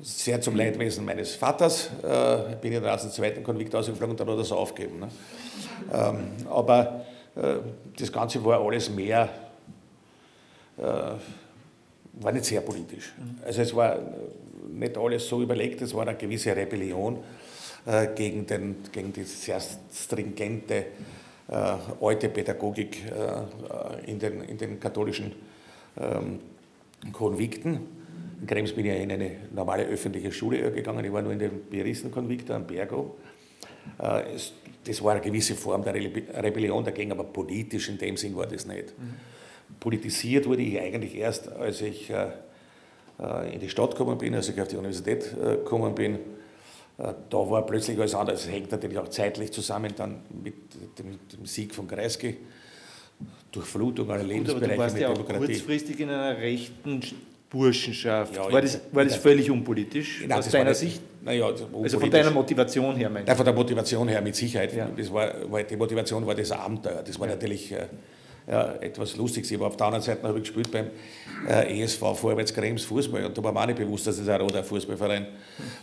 sehr zum Leidwesen meines Vaters äh, bin ich dann aus dem zweiten Konvikt ausgeflogen und dann hat er es aufgegeben. Ne? Ähm, aber äh, das Ganze war alles mehr, äh, war nicht sehr politisch. Also es war nicht alles so überlegt, es war eine gewisse Rebellion gegen, den, gegen die sehr stringente alte Pädagogik in, den, in den katholischen ähm, Konvikten. In Krems bin ich ja in eine normale öffentliche Schule gegangen, ich war nur in den Beristenkonvikt am Bergo. das war eine gewisse Form der Rebellion dagegen, aber politisch in dem Sinn war das nicht. Mhm. Politisiert wurde ich eigentlich erst, als ich in die Stadt gekommen bin, als ich auf die Universität gekommen bin äh, da war plötzlich alles anders. Das hängt natürlich auch zeitlich zusammen dann mit dem, Sieg von Kreisky. Durchflutung aller Lebensbereiche Gut, aber du warst ja auch kurzfristig in einer rechten Burschenschaft. Ja, war das, war das völlig unpolitisch Nein, aus deiner Sicht? Naja, also von deiner Motivation her meinst du? von der Motivation her mit Sicherheit. Ja. Das war, war, die Motivation war das Abenteuer. Das war ja. natürlich äh, ja, etwas Lustiges. Aber auf der anderen Seite habe ich gespielt beim äh, ESV Vorwärts Krems Fußball und da war mir auch nicht bewusst, dass es ein roter Fußballverein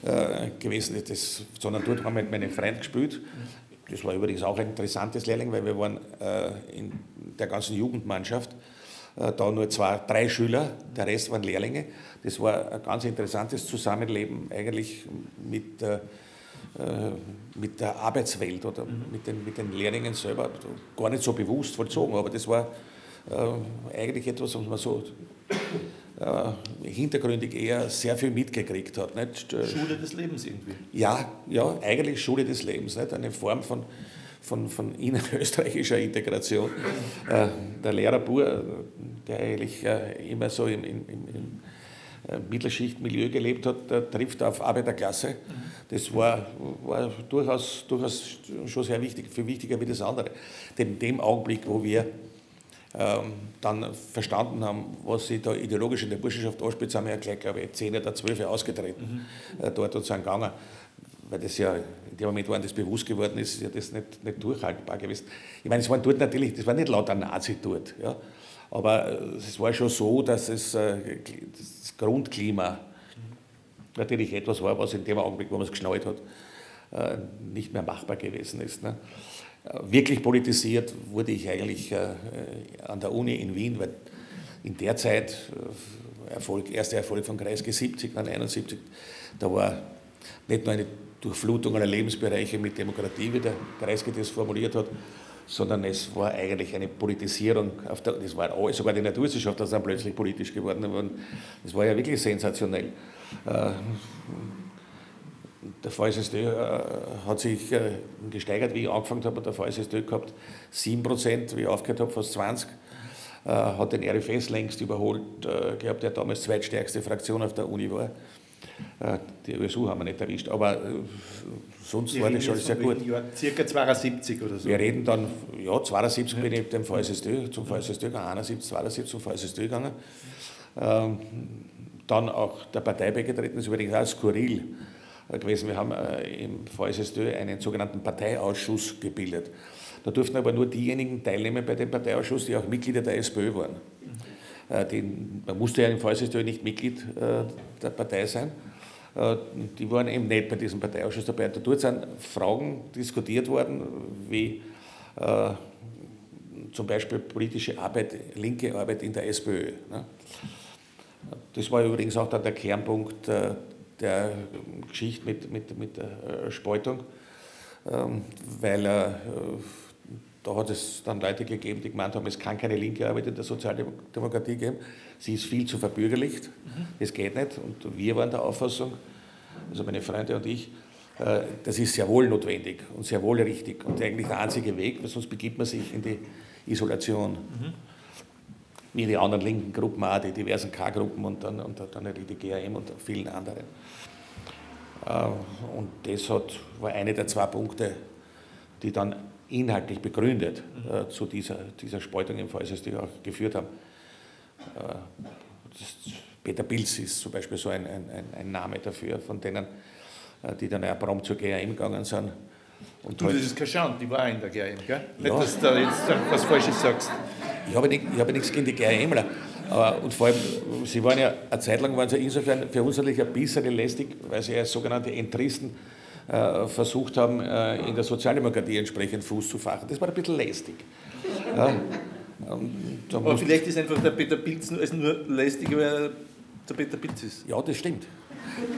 äh, gewesen ist, das, sondern dort haben wir mit meinem Freund gespielt. Das war übrigens auch ein interessantes Lehrling, weil wir waren äh, in der ganzen Jugendmannschaft da nur zwei, drei Schüler, der Rest waren Lehrlinge. Das war ein ganz interessantes Zusammenleben eigentlich mit äh, äh, mit der Arbeitswelt oder mhm. mit, den, mit den Lehrlingen selber gar nicht so bewusst vollzogen, aber das war äh, eigentlich etwas, was man so äh, hintergründig eher sehr viel mitgekriegt hat. Nicht? Äh, Schule des Lebens irgendwie. Ja, ja, eigentlich Schule des Lebens, nicht? eine Form von, von, von innerösterreichischer Integration. Äh, der Lehrer Bur, der eigentlich äh, immer so im, im, im äh, Mittelschichtmilieu gelebt hat, trifft auf Arbeiterklasse. Das war, war durchaus, durchaus schon sehr wichtig, viel wichtiger wie das andere. Denn in dem Augenblick, wo wir ähm, dann verstanden haben, was sich da ideologisch in der Burschenschaft anspielt, sind wir ja gleich, glaube ich, 10 oder 12 ausgetreten mhm. äh, dort und sind gegangen. Weil das ja, in dem Moment, wo das bewusst geworden ist, ist ja das nicht, nicht durchhaltbar gewesen. Ich meine, es waren dort natürlich, das war nicht lauter Nazi dort. Ja. Aber äh, es war schon so, dass es äh, das Grundklima natürlich etwas war, was in dem Augenblick, wo man es geschnallt hat, äh, nicht mehr machbar gewesen ist. Ne? Wirklich politisiert wurde ich eigentlich an der Uni in Wien, weil in der Zeit, Erfolg, erster Erfolg von Kreisky 70, dann 71, da war nicht nur eine Durchflutung aller Lebensbereiche mit Demokratie, wie der Kreisky das formuliert hat, sondern es war eigentlich eine Politisierung, der, das war alles, sogar die Naturwissenschaftler sind plötzlich politisch geworden. Das war ja wirklich sensationell. Äh, der VSSD äh, hat sich äh, gesteigert, wie ich angefangen habe, der VSSD gehabt 7%, wie ich aufgehört habe, fast 20%. Hat den RFS längst überholt gehabt, der damals zweitstärkste Fraktion auf der Uni war. Die USU haben wir nicht erwischt, aber sonst wir war das schon sehr gut. Jahr, circa 72 oder so. Wir reden dann, ja, 72 ja. bin ich dem VSSD, zum VSSD gegangen, 71, 72 zum VSSD gegangen. Ähm, dann auch der Partei beigetreten, das ist übrigens auch skurril gewesen. Wir haben äh, im VSSD einen sogenannten Parteiausschuss gebildet. Da durften aber nur diejenigen teilnehmen bei dem Parteiausschuss, die auch Mitglieder der SPÖ waren. Äh, die, man musste ja im VSSD nicht Mitglied äh, der Partei sein. Äh, die waren eben nicht bei diesem Parteiausschuss dabei. Dort sind Fragen diskutiert worden, wie äh, zum Beispiel politische Arbeit, linke Arbeit in der SPÖ. Ne? Das war übrigens auch dann der Kernpunkt äh, der Geschichte mit, mit, mit der Spaltung ähm, weil äh, da hat es dann Leute gegeben, die gemeint haben, es kann keine linke Arbeit in der Sozialdemokratie geben. Sie ist viel zu verbürgerlicht, mhm. das geht nicht. Und wir waren der Auffassung, also meine Freunde und ich, äh, das ist sehr wohl notwendig und sehr wohl richtig und eigentlich der einzige Weg, weil sonst begibt man sich in die Isolation. Mhm. Wie die anderen linken Gruppen auch, die diversen K-Gruppen und dann, und dann die GAM und vielen anderen. Äh, und das hat, war eine der zwei Punkte, die dann inhaltlich begründet äh, zu dieser, dieser Spaltung im Falls, die auch geführt haben. Äh, Peter Pilz ist zum Beispiel so ein, ein, ein Name dafür, von denen, äh, die dann auch prompt zur GAM gegangen sind. Und du, halt, das ist kein Schand, die war in der GAM, gell? Ja. Nicht, dass du da jetzt was Falsches sagst. Ich habe, nicht, ich habe nichts gegen die GAMler. Aber, und vor allem, sie waren ja, eine Zeit lang waren sie insofern für uns natürlich ein bisschen lästig, weil sie als sogenannte Entristen versucht haben, äh, in der Sozialdemokratie entsprechend Fuß zu fachen. Das war ein bisschen lästig. Ja. Aber vielleicht ist einfach der Peter Pilz nur, nur lästig, weil er der Peter Pilz ist. Ja, das stimmt.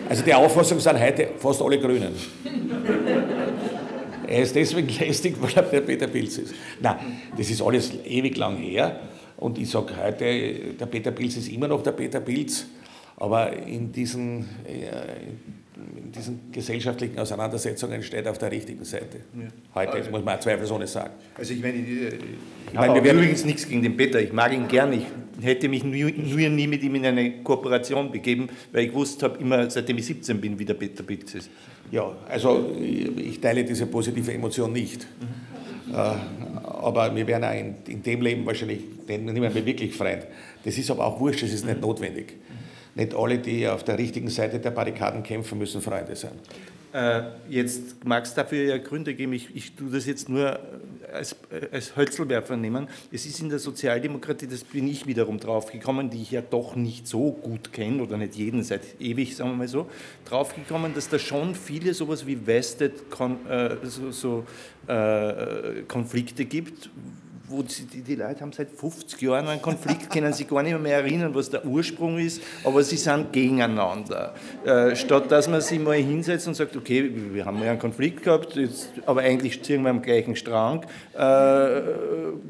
Also die Auffassung sind heute fast alle Grünen. er ist deswegen lästig, weil er der Peter Pilz ist. Nein, das ist alles ewig lang her. Und ich sage heute, der Peter Pilz ist immer noch der Peter Pilz, aber in diesen, äh, in diesen gesellschaftlichen Auseinandersetzungen steht er auf der richtigen Seite. Ja. Heute, das muss man zweifelsohne sagen. Also ich meine, ich, ich habe übrigens nichts gegen den Peter, ich mag ihn gern, ich hätte mich nur, nur, nie mit ihm in eine Kooperation begeben, weil ich gewusst habe, immer seitdem ich 17 bin, wie der Peter Pilz ist. Ja, also ich teile diese positive Emotion nicht. Mhm. Äh, aber wir werden auch in, in dem Leben wahrscheinlich niemand mehr wirklich Freund. Das ist aber auch wurscht, das ist nicht notwendig. Nicht alle, die auf der richtigen Seite der Barrikaden kämpfen, müssen Freunde sein. Äh, jetzt mag es dafür ja Gründe geben, ich, ich tue das jetzt nur als, als Hölzelwerfer nehmen. Es ist in der Sozialdemokratie, das bin ich wiederum draufgekommen, die ich ja doch nicht so gut kenne oder nicht jeden seit ewig, sagen wir mal so, draufgekommen, dass da schon viele sowas wie Vested Kon, äh, so, so äh, Konflikte gibt, wo die, die Leute haben seit 50 Jahren einen Konflikt, können sich gar nicht mehr erinnern, was der Ursprung ist, aber sie sind gegeneinander. Äh, statt dass man sich mal hinsetzt und sagt, okay, wir haben ja einen Konflikt gehabt, jetzt, aber eigentlich ziehen wir am gleichen Strang, äh,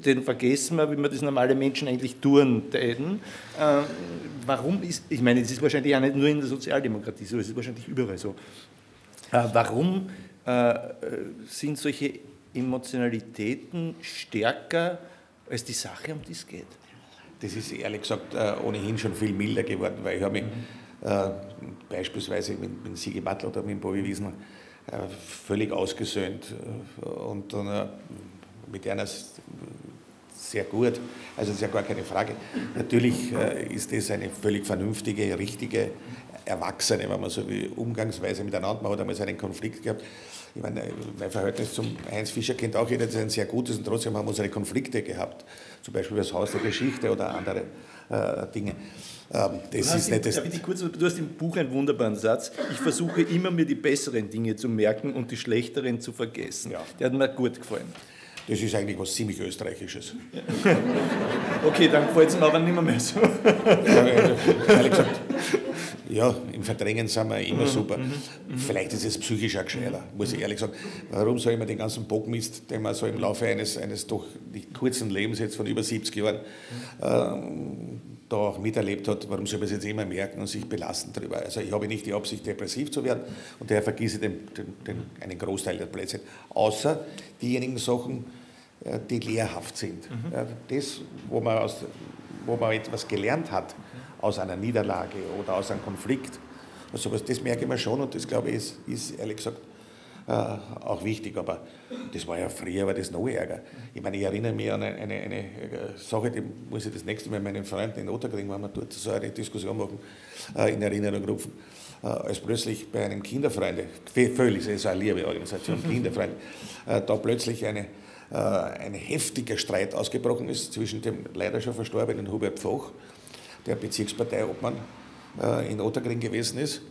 den vergessen wir, wie wir das normale Menschen eigentlich tun täten. Äh, warum ist, ich meine, es ist wahrscheinlich auch nicht nur in der Sozialdemokratie so, es ist wahrscheinlich überall so. Äh, warum äh, sind solche Emotionalitäten stärker als die Sache, um die es geht? Das ist ehrlich gesagt äh, ohnehin schon viel milder geworden, weil ich habe mich äh, beispielsweise mit, mit Sigi Butler oder mit Bobby Wiesner äh, völlig ausgesöhnt äh, und dann äh, mit einer sehr gut. Also das ist ja gar keine Frage. Natürlich äh, ist das eine völlig vernünftige, richtige, erwachsene, wenn man so wie Umgangsweise miteinander, man hat einmal seinen Konflikt gehabt ich meine, mein Verhältnis zum Heinz Fischer kennt auch jeder, das ist ein sehr gutes und trotzdem haben wir unsere Konflikte gehabt. Zum Beispiel das Haus der Geschichte oder andere äh, Dinge. Ähm, das ist nicht das kurz, du hast im Buch einen wunderbaren Satz. Ich versuche immer, mir die besseren Dinge zu merken und die schlechteren zu vergessen. Ja. Der hat mir gut gefallen. Das ist eigentlich was ziemlich Österreichisches. okay, dann gefällt es mir aber nicht mehr, so. ja, ehrlich gesagt, ja, im Verdrängen sind wir immer mhm, super. Mhm, mhm. Vielleicht ist es psychisch auch gescheiter, muss ich ehrlich sagen. Warum soll ich mir den ganzen Bockmist, den man so im Laufe eines, eines doch nicht kurzen Lebens jetzt von über 70 Jahren ähm, da auch miterlebt hat, warum soll man es jetzt immer merken und sich belasten darüber? Also ich habe nicht die Absicht, depressiv zu werden und daher vergieße den, den, den, einen Großteil der Plätze. Außer diejenigen Sachen, äh, die lehrhaft sind. Mhm. Das, wo man, aus, wo man etwas gelernt hat aus einer Niederlage oder aus einem Konflikt. Also das merke ich mir schon und das glaube ich ist, ist ehrlich gesagt äh, auch wichtig, aber das war ja früher, war das noch ärger. Ich meine, ich erinnere mich an eine, eine, eine äh, Sache, die muss ich das nächste Mal meinen Freunden in Otterkring, wenn wir dort so eine Diskussion machen, äh, in Erinnerung rufen. Als plötzlich bei einem Kinderfreunde, völlig, es ist eine liebe Organisation, Kinderfreunde, da plötzlich eine, ein heftiger Streit ausgebrochen ist zwischen dem leider schon verstorbenen Hubert Pfoch, der Bezirksparteiobmann in Otterkring gewesen ist,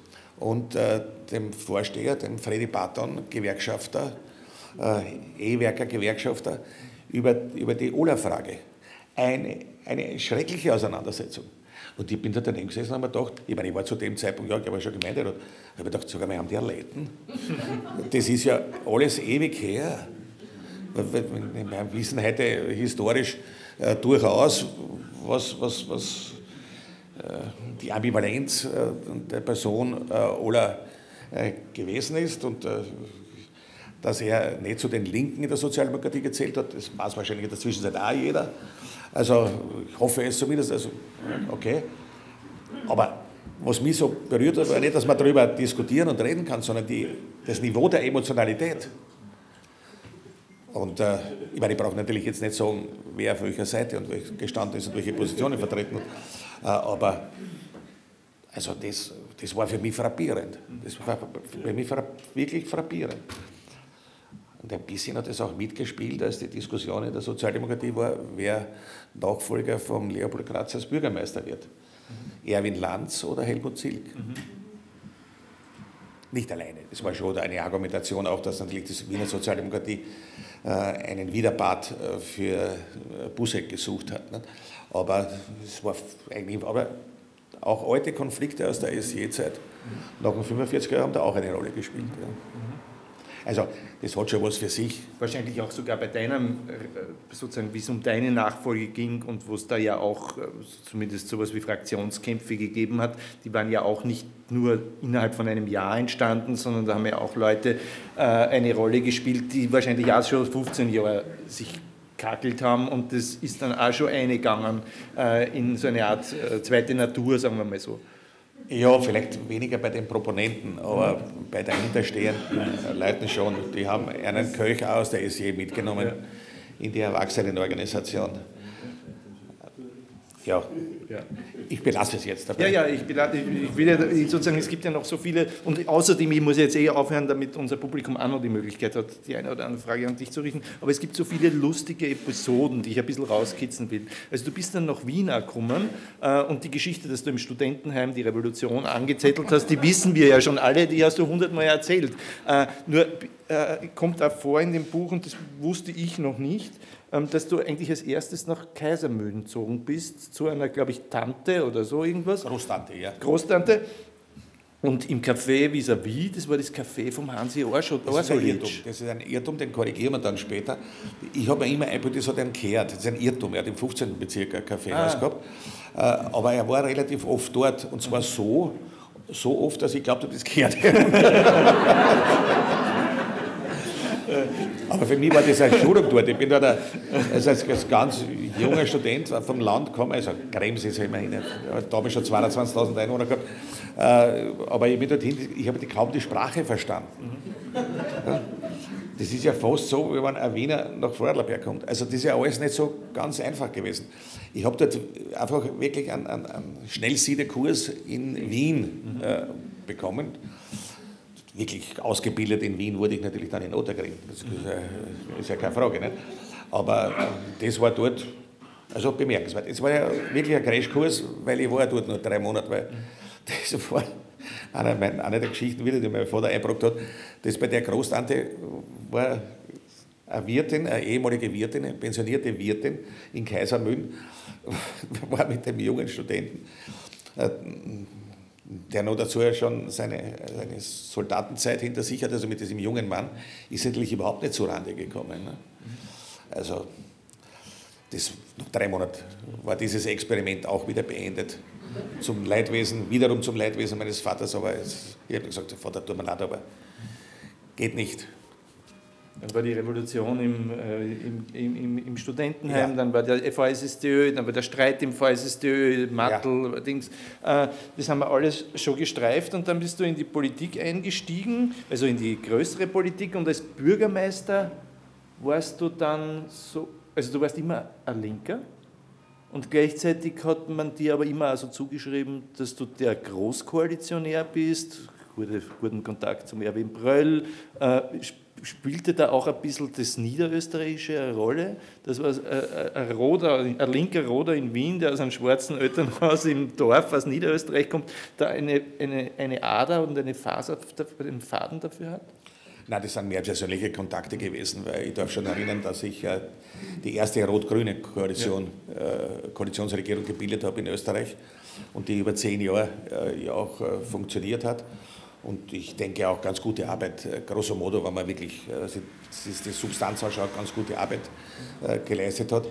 und äh, dem Vorsteher, dem Freddy Barton, Gewerkschafter, äh, E-Werker Gewerkschafter, über, über die Ola-Frage. Eine, eine schreckliche Auseinandersetzung. Und ich bin da daneben gesessen und habe mir gedacht, ich meine, ich war zu dem Zeitpunkt, ja, ich war schon Gemeinderat, habe mir gedacht, sogar wir haben die Erleiten. Das ist ja alles ewig her. Wir wissen heute historisch äh, durchaus, was, was, was die Ambivalenz äh, der Person äh, äh, gewesen ist und äh, dass er nicht zu den Linken in der Sozialdemokratie gezählt hat, das weiß wahrscheinlich in der Zwischenzeit auch jeder. Also ich hoffe es zumindest, also okay. Aber was mich so berührt hat, war nicht, dass man darüber diskutieren und reden kann, sondern die, das Niveau der Emotionalität. Und äh, ich meine, ich brauche natürlich jetzt nicht sagen, wer auf welcher Seite und gestanden ist und welche Positionen vertreten hat, äh, aber also das, das war für mich frappierend. Das war für mich wirklich frappierend. Und ein bisschen hat es auch mitgespielt, als die Diskussion in der Sozialdemokratie war, wer Nachfolger von Leopold Kratz als Bürgermeister wird. Mhm. Erwin Lanz oder Helmut Zilk. Mhm. Nicht alleine. Es war schon eine Argumentation auch, dass natürlich die Wiener Sozialdemokratie äh, einen Widerpart äh, für äh, Busek gesucht hat. Aber es war eigentlich, aber auch alte Konflikte aus der SJ-Zeit nach den 45er Jahren haben da auch eine Rolle gespielt. Ja. Also das hat schon was für sich. Wahrscheinlich auch sogar bei deinem, sozusagen, wie es um deine Nachfolge ging und wo es da ja auch zumindest sowas wie Fraktionskämpfe gegeben hat, die waren ja auch nicht nur innerhalb von einem Jahr entstanden, sondern da haben ja auch Leute äh, eine Rolle gespielt, die wahrscheinlich auch schon 15 Jahre sich kackelt haben und das ist dann auch schon eingegangen äh, in so eine Art äh, zweite Natur, sagen wir mal so. Ja, vielleicht weniger bei den Proponenten, aber bei dahinterstehenden Leuten schon. Die haben einen Köch aus der SJ mitgenommen in die Erwachsenenorganisation. Ja. ja. Ich belasse es jetzt dabei. Ja, ja, ich, belasse, ich will ja sozusagen, es gibt ja noch so viele und außerdem, ich muss jetzt eh aufhören, damit unser Publikum auch noch die Möglichkeit hat, die eine oder andere Frage an dich zu richten, aber es gibt so viele lustige Episoden, die ich ein bisschen rauskitzeln will. Also du bist dann nach Wien gekommen äh, und die Geschichte, dass du im Studentenheim die Revolution angezettelt hast, die wissen wir ja schon alle, die hast du hundertmal erzählt. Äh, nur kommt da vor in dem Buch, und das wusste ich noch nicht, ähm, dass du eigentlich als erstes nach Kaisermühlen gezogen bist, zu einer, glaube ich, Tante oder so irgendwas. Großtante, ja. Großtante. Und im Café vis-à-vis, -vis, das war das Café vom Hansi Orschot. Das ist ein Irrtum, das ist ein Irrtum, den korrigieren wir dann später. Ich habe mir immer eingebildet, das hat einen gehört. Das ist ein Irrtum, er hat im 15. Bezirk ein Kaffeehaus ah. gehabt. Äh, aber er war relativ oft dort und zwar so, so oft, dass ich glaube, das gehört. Aber für mich war das eine Schulung dort. Ich bin da also als, als ganz junger Student vom Land gekommen, also Krems ist ja immerhin, da habe ich schon 22.000 Einwohner gehabt, äh, aber ich bin dorthin, ich habe kaum die Sprache verstanden. Das ist ja fast so, wie wenn ein Wiener nach Vorarlberg kommt. Also das ist ja alles nicht so ganz einfach gewesen. Ich habe dort einfach wirklich einen, einen, einen Schnellsiedekurs in Wien äh, bekommen wirklich ausgebildet in Wien wurde ich natürlich dann in Ottergring. Das ist ja, ist ja keine Frage. Nicht? Aber äh, das war dort also bemerkenswert. Es war ja wirklich ein Crashkurs, weil ich war dort nur drei Monate, weil das war eine, eine der Geschichten wieder, die mein Vater eingebracht hat. Das bei der Großtante war eine Wirtin, eine ehemalige Wirtin, eine pensionierte Wirtin in Kaisermühlen, war mit dem jungen Studenten äh, der noch dazu schon seine, seine Soldatenzeit hinter sich hat, also mit diesem jungen Mann, ist natürlich überhaupt nicht zurande gekommen. Ne? Also das, nach drei Monaten war dieses Experiment auch wieder beendet. Zum Leidwesen, wiederum zum Leidwesen meines Vaters, aber es, ich habe gesagt, Vater, tut mir leid, aber geht nicht. Dann war die Revolution im, äh, im, im, im, Studentenheim, ja. dann war der VSSDÖ, dann war der Streit im VSSDÖ, Mattel, ja. Dings. Äh, das haben wir alles schon gestreift und dann bist du in die Politik eingestiegen, also in die größere Politik und als Bürgermeister warst du dann so, also du warst immer ein Linker und gleichzeitig hat man dir aber immer also zugeschrieben, dass du der Großkoalitionär bist, guten Kontakt zum Erwin Bröll, äh, spielte da auch ein bisschen das Niederösterreichische eine Rolle. Das war ein, Roder, ein linker Roder in Wien, der aus einem schwarzen Elternhaus im Dorf aus Niederösterreich kommt, da eine, eine, eine Ader und eine Faser, einen Faden dafür hat? Nein, das sind mehr persönliche Kontakte gewesen, weil ich darf schon erinnern, dass ich äh, die erste rot-grüne Koalition, ja. äh, Koalitionsregierung gebildet habe in Österreich. und die über zehn Jahre äh, ja auch äh, funktioniert hat. Und ich denke auch ganz gute Arbeit, äh, grosso modo, wenn man wirklich äh, die Substanz anschaut, ganz gute Arbeit äh, geleistet hat.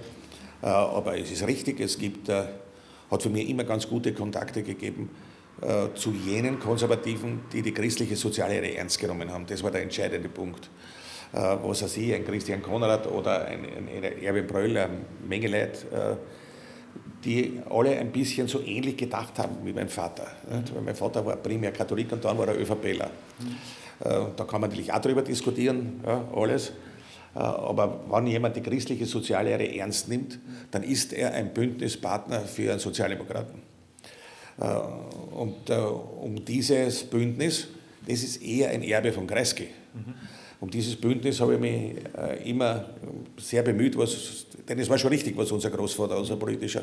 Aber es ist richtig, es gibt, hat für mich immer ganz gute Kontakte gegeben zu jenen Konservativen, die die christliche Soziallehre ernst genommen haben. Das war der entscheidende Punkt. Was weiß ich, ein Christian Konrad oder ein, ein Erwin Bröll, eine Menge Leute, die alle ein bisschen so ähnlich gedacht haben wie mein Vater. Mhm. Mein Vater war primär Katholik und dann war er ÖVPler. Mhm. Da kann man natürlich auch darüber diskutieren, ja, alles. Äh, aber wenn jemand die christliche Soziallehre ernst nimmt, dann ist er ein Bündnispartner für einen Sozialdemokraten. Äh, und um dieses Bündnis, das ist eher ein Erbe von Kreisky. Mhm. Um dieses Bündnis habe ich mich immer sehr bemüht, was, denn es war schon richtig, was unser Großvater, unser politischer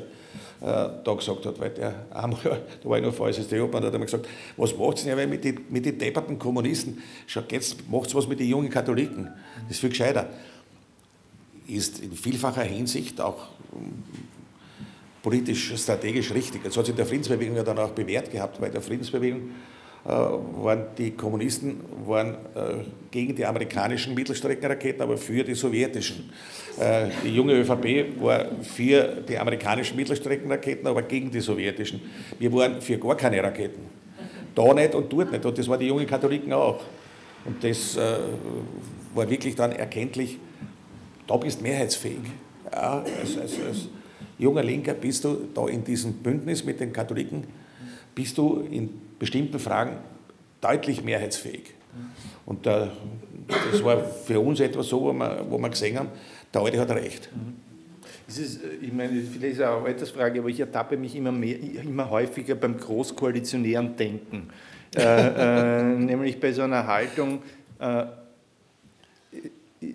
äh, da gesagt hat, weil der einmal, da war ich noch VSSD Obmann, da hat mir gesagt, was macht ihr denn mit den mit die depperten Kommunisten? Schaut, jetzt macht was mit den jungen Katholiken. Das ist viel gescheiter. Ist in vielfacher Hinsicht auch ähm, politisch, strategisch richtig. Das hat sich in der Friedensbewegung ja dann auch bewährt gehabt, weil der Friedensbewegung äh, waren die Kommunisten waren äh, gegen die amerikanischen Mittelstreckenraketen, aber für die sowjetischen. Äh, die junge ÖVP war für die amerikanischen Mittelstreckenraketen, aber gegen die sowjetischen. Wir waren für gar keine Raketen. Da nicht und dort nicht. Und das waren die jungen Katholiken auch. Und das war wirklich dann erkenntlich, da bist mehrheitsfähig. Ja, als, als, als junger Linker bist du da in diesem Bündnis mit den Katholiken, bist du in bestimmten Fragen deutlich mehrheitsfähig. Und äh, das war für uns etwas so, wo wir, wo wir gesehen haben, der Alte hat recht. Es, ich meine, vielleicht ist es auch eine Altersfrage, aber ich ertappe mich immer, mehr, immer häufiger beim großkoalitionären Denken. äh, äh, nämlich bei so einer Haltung, äh,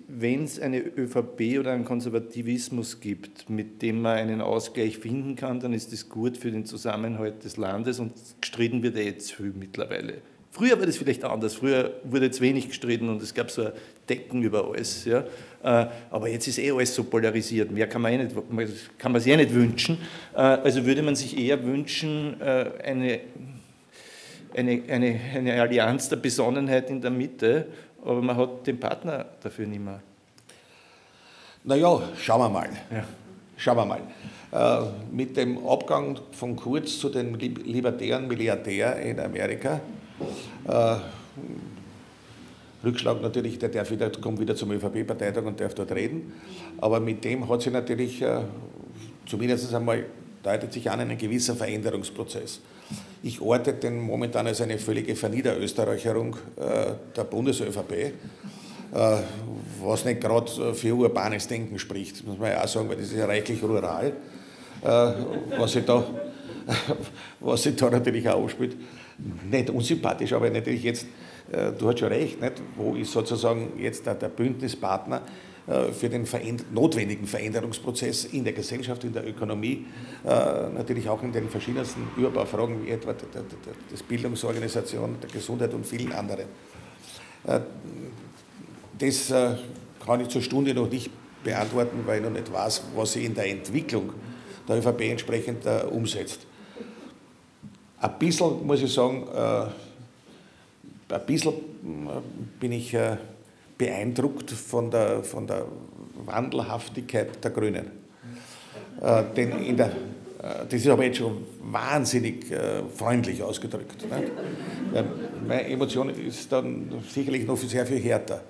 wenn es eine ÖVP oder einen Konservativismus gibt, mit dem man einen Ausgleich finden kann, dann ist das gut für den Zusammenhalt des Landes und gestritten wird er jetzt viel mittlerweile. Früher war das vielleicht anders. Früher wurde jetzt wenig gestritten und es gab so ein Decken über alles. Ja. Äh, aber jetzt ist eh alles so polarisiert. Mehr kann man, eh nicht, kann man sich eh nicht wünschen. Äh, also würde man sich eher wünschen, äh, eine, eine, eine, eine Allianz der Besonnenheit in der Mitte, aber man hat den Partner dafür nicht mehr. Naja, schauen wir mal. Ja. Schauen wir mal. Äh, mit dem Abgang von Kurz zu den libertären Milliardär in Amerika, äh, Rückschlag natürlich, der darf wieder, kommt wieder zum ÖVP-Parteitag und darf dort reden, aber mit dem hat sich natürlich, äh, zumindest einmal, deutet sich an ein gewisser Veränderungsprozess. Ich orte den momentan als eine völlige Verniederösterreicherung äh, der Bundes-ÖVP, äh, was nicht gerade für urbanes Denken spricht, muss man ja auch sagen, weil das ist ja reichlich rural, äh, was sich da, was sich da natürlich auch ausspielt. Nicht unsympathisch, aber natürlich jetzt, du hast schon recht, nicht? wo ist sozusagen jetzt der, Bündnispartner, für den notwendigen Veränderungsprozess in der Gesellschaft, in der Ökonomie, äh, natürlich auch in den verschiedensten Überbaufragen wie etwa der Bildungsorganisation, der Gesundheit und vielen anderen. Äh, das kann ich zur Stunde noch nicht beantworten, weil ich noch nicht weiß, was sie in der Entwicklung der ÖVP entsprechend umsetzt. Ein bisschen, muss ich sagen, ein bisschen bin ich beeindruckt von der, von der Wandelhaftigkeit der Grünen. Äh, denn in der, äh, das ist aber jetzt schon wahnsinnig äh, freundlich ausgedrückt. Nicht? Meine Emotion ist dann sicherlich noch sehr viel härter.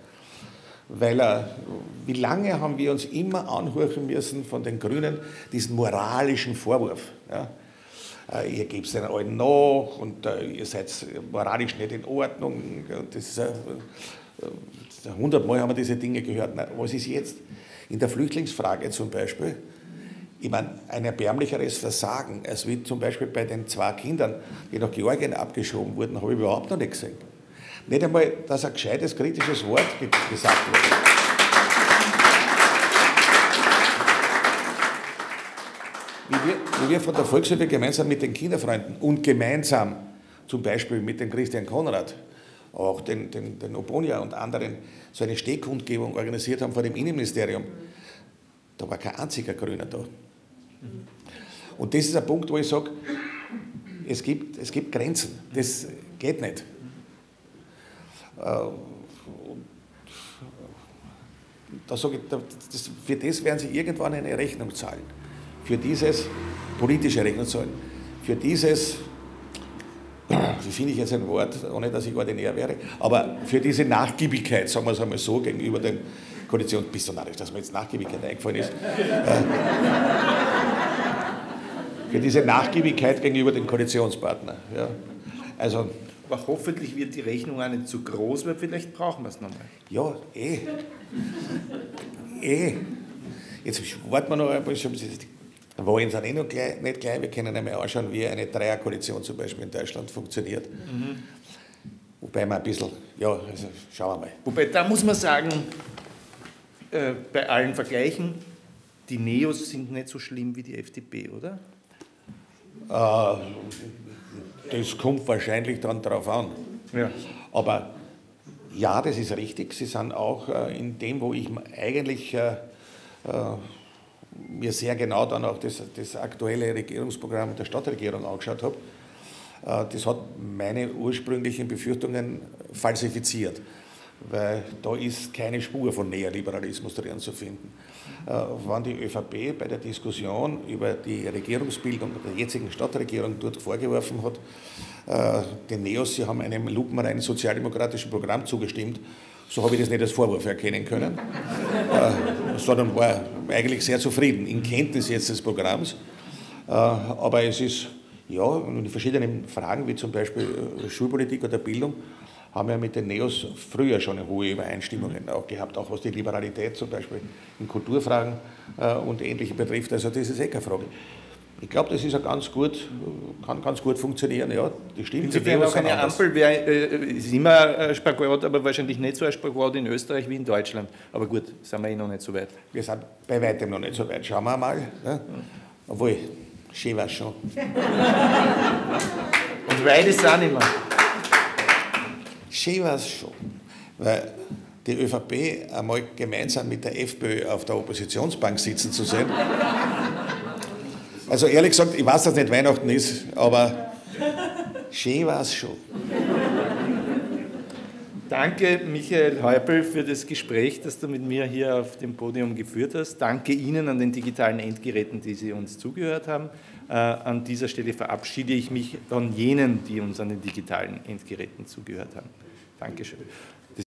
Weil äh, wie lange haben wir uns immer anhören müssen von den Grünen diesen moralischen Vorwurf. Ja? Äh, ihr gebt den allen nach und äh, ihr seid moralisch nicht in Ordnung. Das ist, Hundertmal haben wir diese Dinge gehört. was ist jetzt? In der Flüchtlingsfrage zum Beispiel, ich meine, ein erbärmlicheres Versagen, als wie zum Beispiel bei den zwei Kindern, die nach Georgien abgeschoben wurden, habe ich überhaupt noch nicht gesehen. Nicht einmal, dass ein gescheites kritisches Wort gesagt wurde. Wie wir, wie wir von der Volkshilfe gemeinsam mit den Kinderfreunden und gemeinsam zum Beispiel mit dem Christian Konrad auch den, den, den Obonia und anderen so eine Stehkundgebung organisiert haben vor dem Innenministerium, da war kein einziger Grüner da. Und das ist ein Punkt, wo ich sage, es gibt, es gibt Grenzen. Das geht nicht. Äh, da sage ich, das, für das werden Sie irgendwann eine Rechnung zahlen. Für dieses politische Rechnung zahlen. Für dieses, wie finde ich jetzt ein Wort, ohne dass ich ordinär wäre, aber für diese Nachgiebigkeit, sagen wir es einmal so, gegenüber den Koalitionen, bist du narrisch, dass mir jetzt Nachgiebigkeit eingefallen ist. Äh, für diese Nachgiebigkeit gegenüber den Koalitionspartnern. Ja. Also, aber hoffentlich wird die Rechnung auch nicht zu groß, weil vielleicht brauchen wir es nochmal. Ja, eh. eh. Jetzt warten wir noch ein bisschen. Wollen sie eh noch gleich, nicht gleich. Wir können einmal anschauen, wie eine Dreierkoalition zum Beispiel in Deutschland funktioniert. Mhm. Wobei man ein bisschen, ja, also schauen wir mal. Wobei, da muss man sagen, äh, bei allen Vergleichen, die Neos sind nicht so schlimm wie die FDP, oder? Äh, das kommt wahrscheinlich dann darauf an. Ja. Aber ja, das ist richtig. Sie sind auch äh, in dem, wo ich eigentlich äh, äh, mir sehr genau dann auch das, das aktuelle Regierungsprogramm der Stadtregierung angeschaut habe. Das hat meine ursprünglichen Befürchtungen falsifiziert, weil da ist keine Spur von Neoliberalismus drin zu finden. Wann die ÖVP bei der Diskussion über die Regierungsbildung der jetzigen Stadtregierung dort vorgeworfen hat, äh, den Neos, sie haben einem lupenreinen sozialdemokratischen Programm zugestimmt. So habe ich das nicht als Vorwurf erkennen können, äh, sondern war eigentlich sehr zufrieden in Kenntnis jetzt des Programms. Äh, aber es ist, ja, in verschiedenen Fragen, wie zum Beispiel Schulpolitik oder Bildung, haben wir mit den Neos früher schon eine hohe Übereinstimmungen auch gehabt, auch was die Liberalität zum Beispiel in Kulturfragen und Ähnlichem betrifft. Also das ist eh keine Frage. Ich glaube, das ist ja ganz gut, kann ganz gut funktionieren. Ja, die stimmt. Insofern auch eine Ampel wäre, äh, ist immer ein Spagat, aber wahrscheinlich nicht so ein Spagat in Österreich wie in Deutschland. Aber gut, sind wir eh noch nicht so weit. Wir sind bei weitem noch nicht so weit. Schauen wir mal. Ja. Obwohl, schön war schon. Und weit ist es auch nicht mehr. Schön war es schon. Weil die ÖVP einmal gemeinsam mit der FPÖ auf der Oppositionsbank sitzen zu sehen. Also ehrlich gesagt, ich weiß, dass nicht Weihnachten ist, aber schön war es schon. Danke, Michael Häupl, für das Gespräch, das du mit mir hier auf dem Podium geführt hast. Danke Ihnen an den digitalen Endgeräten, die Sie uns zugehört haben. Äh, an dieser Stelle verabschiede ich mich von jenen, die uns an den digitalen Endgeräten zugehört haben. Dankeschön.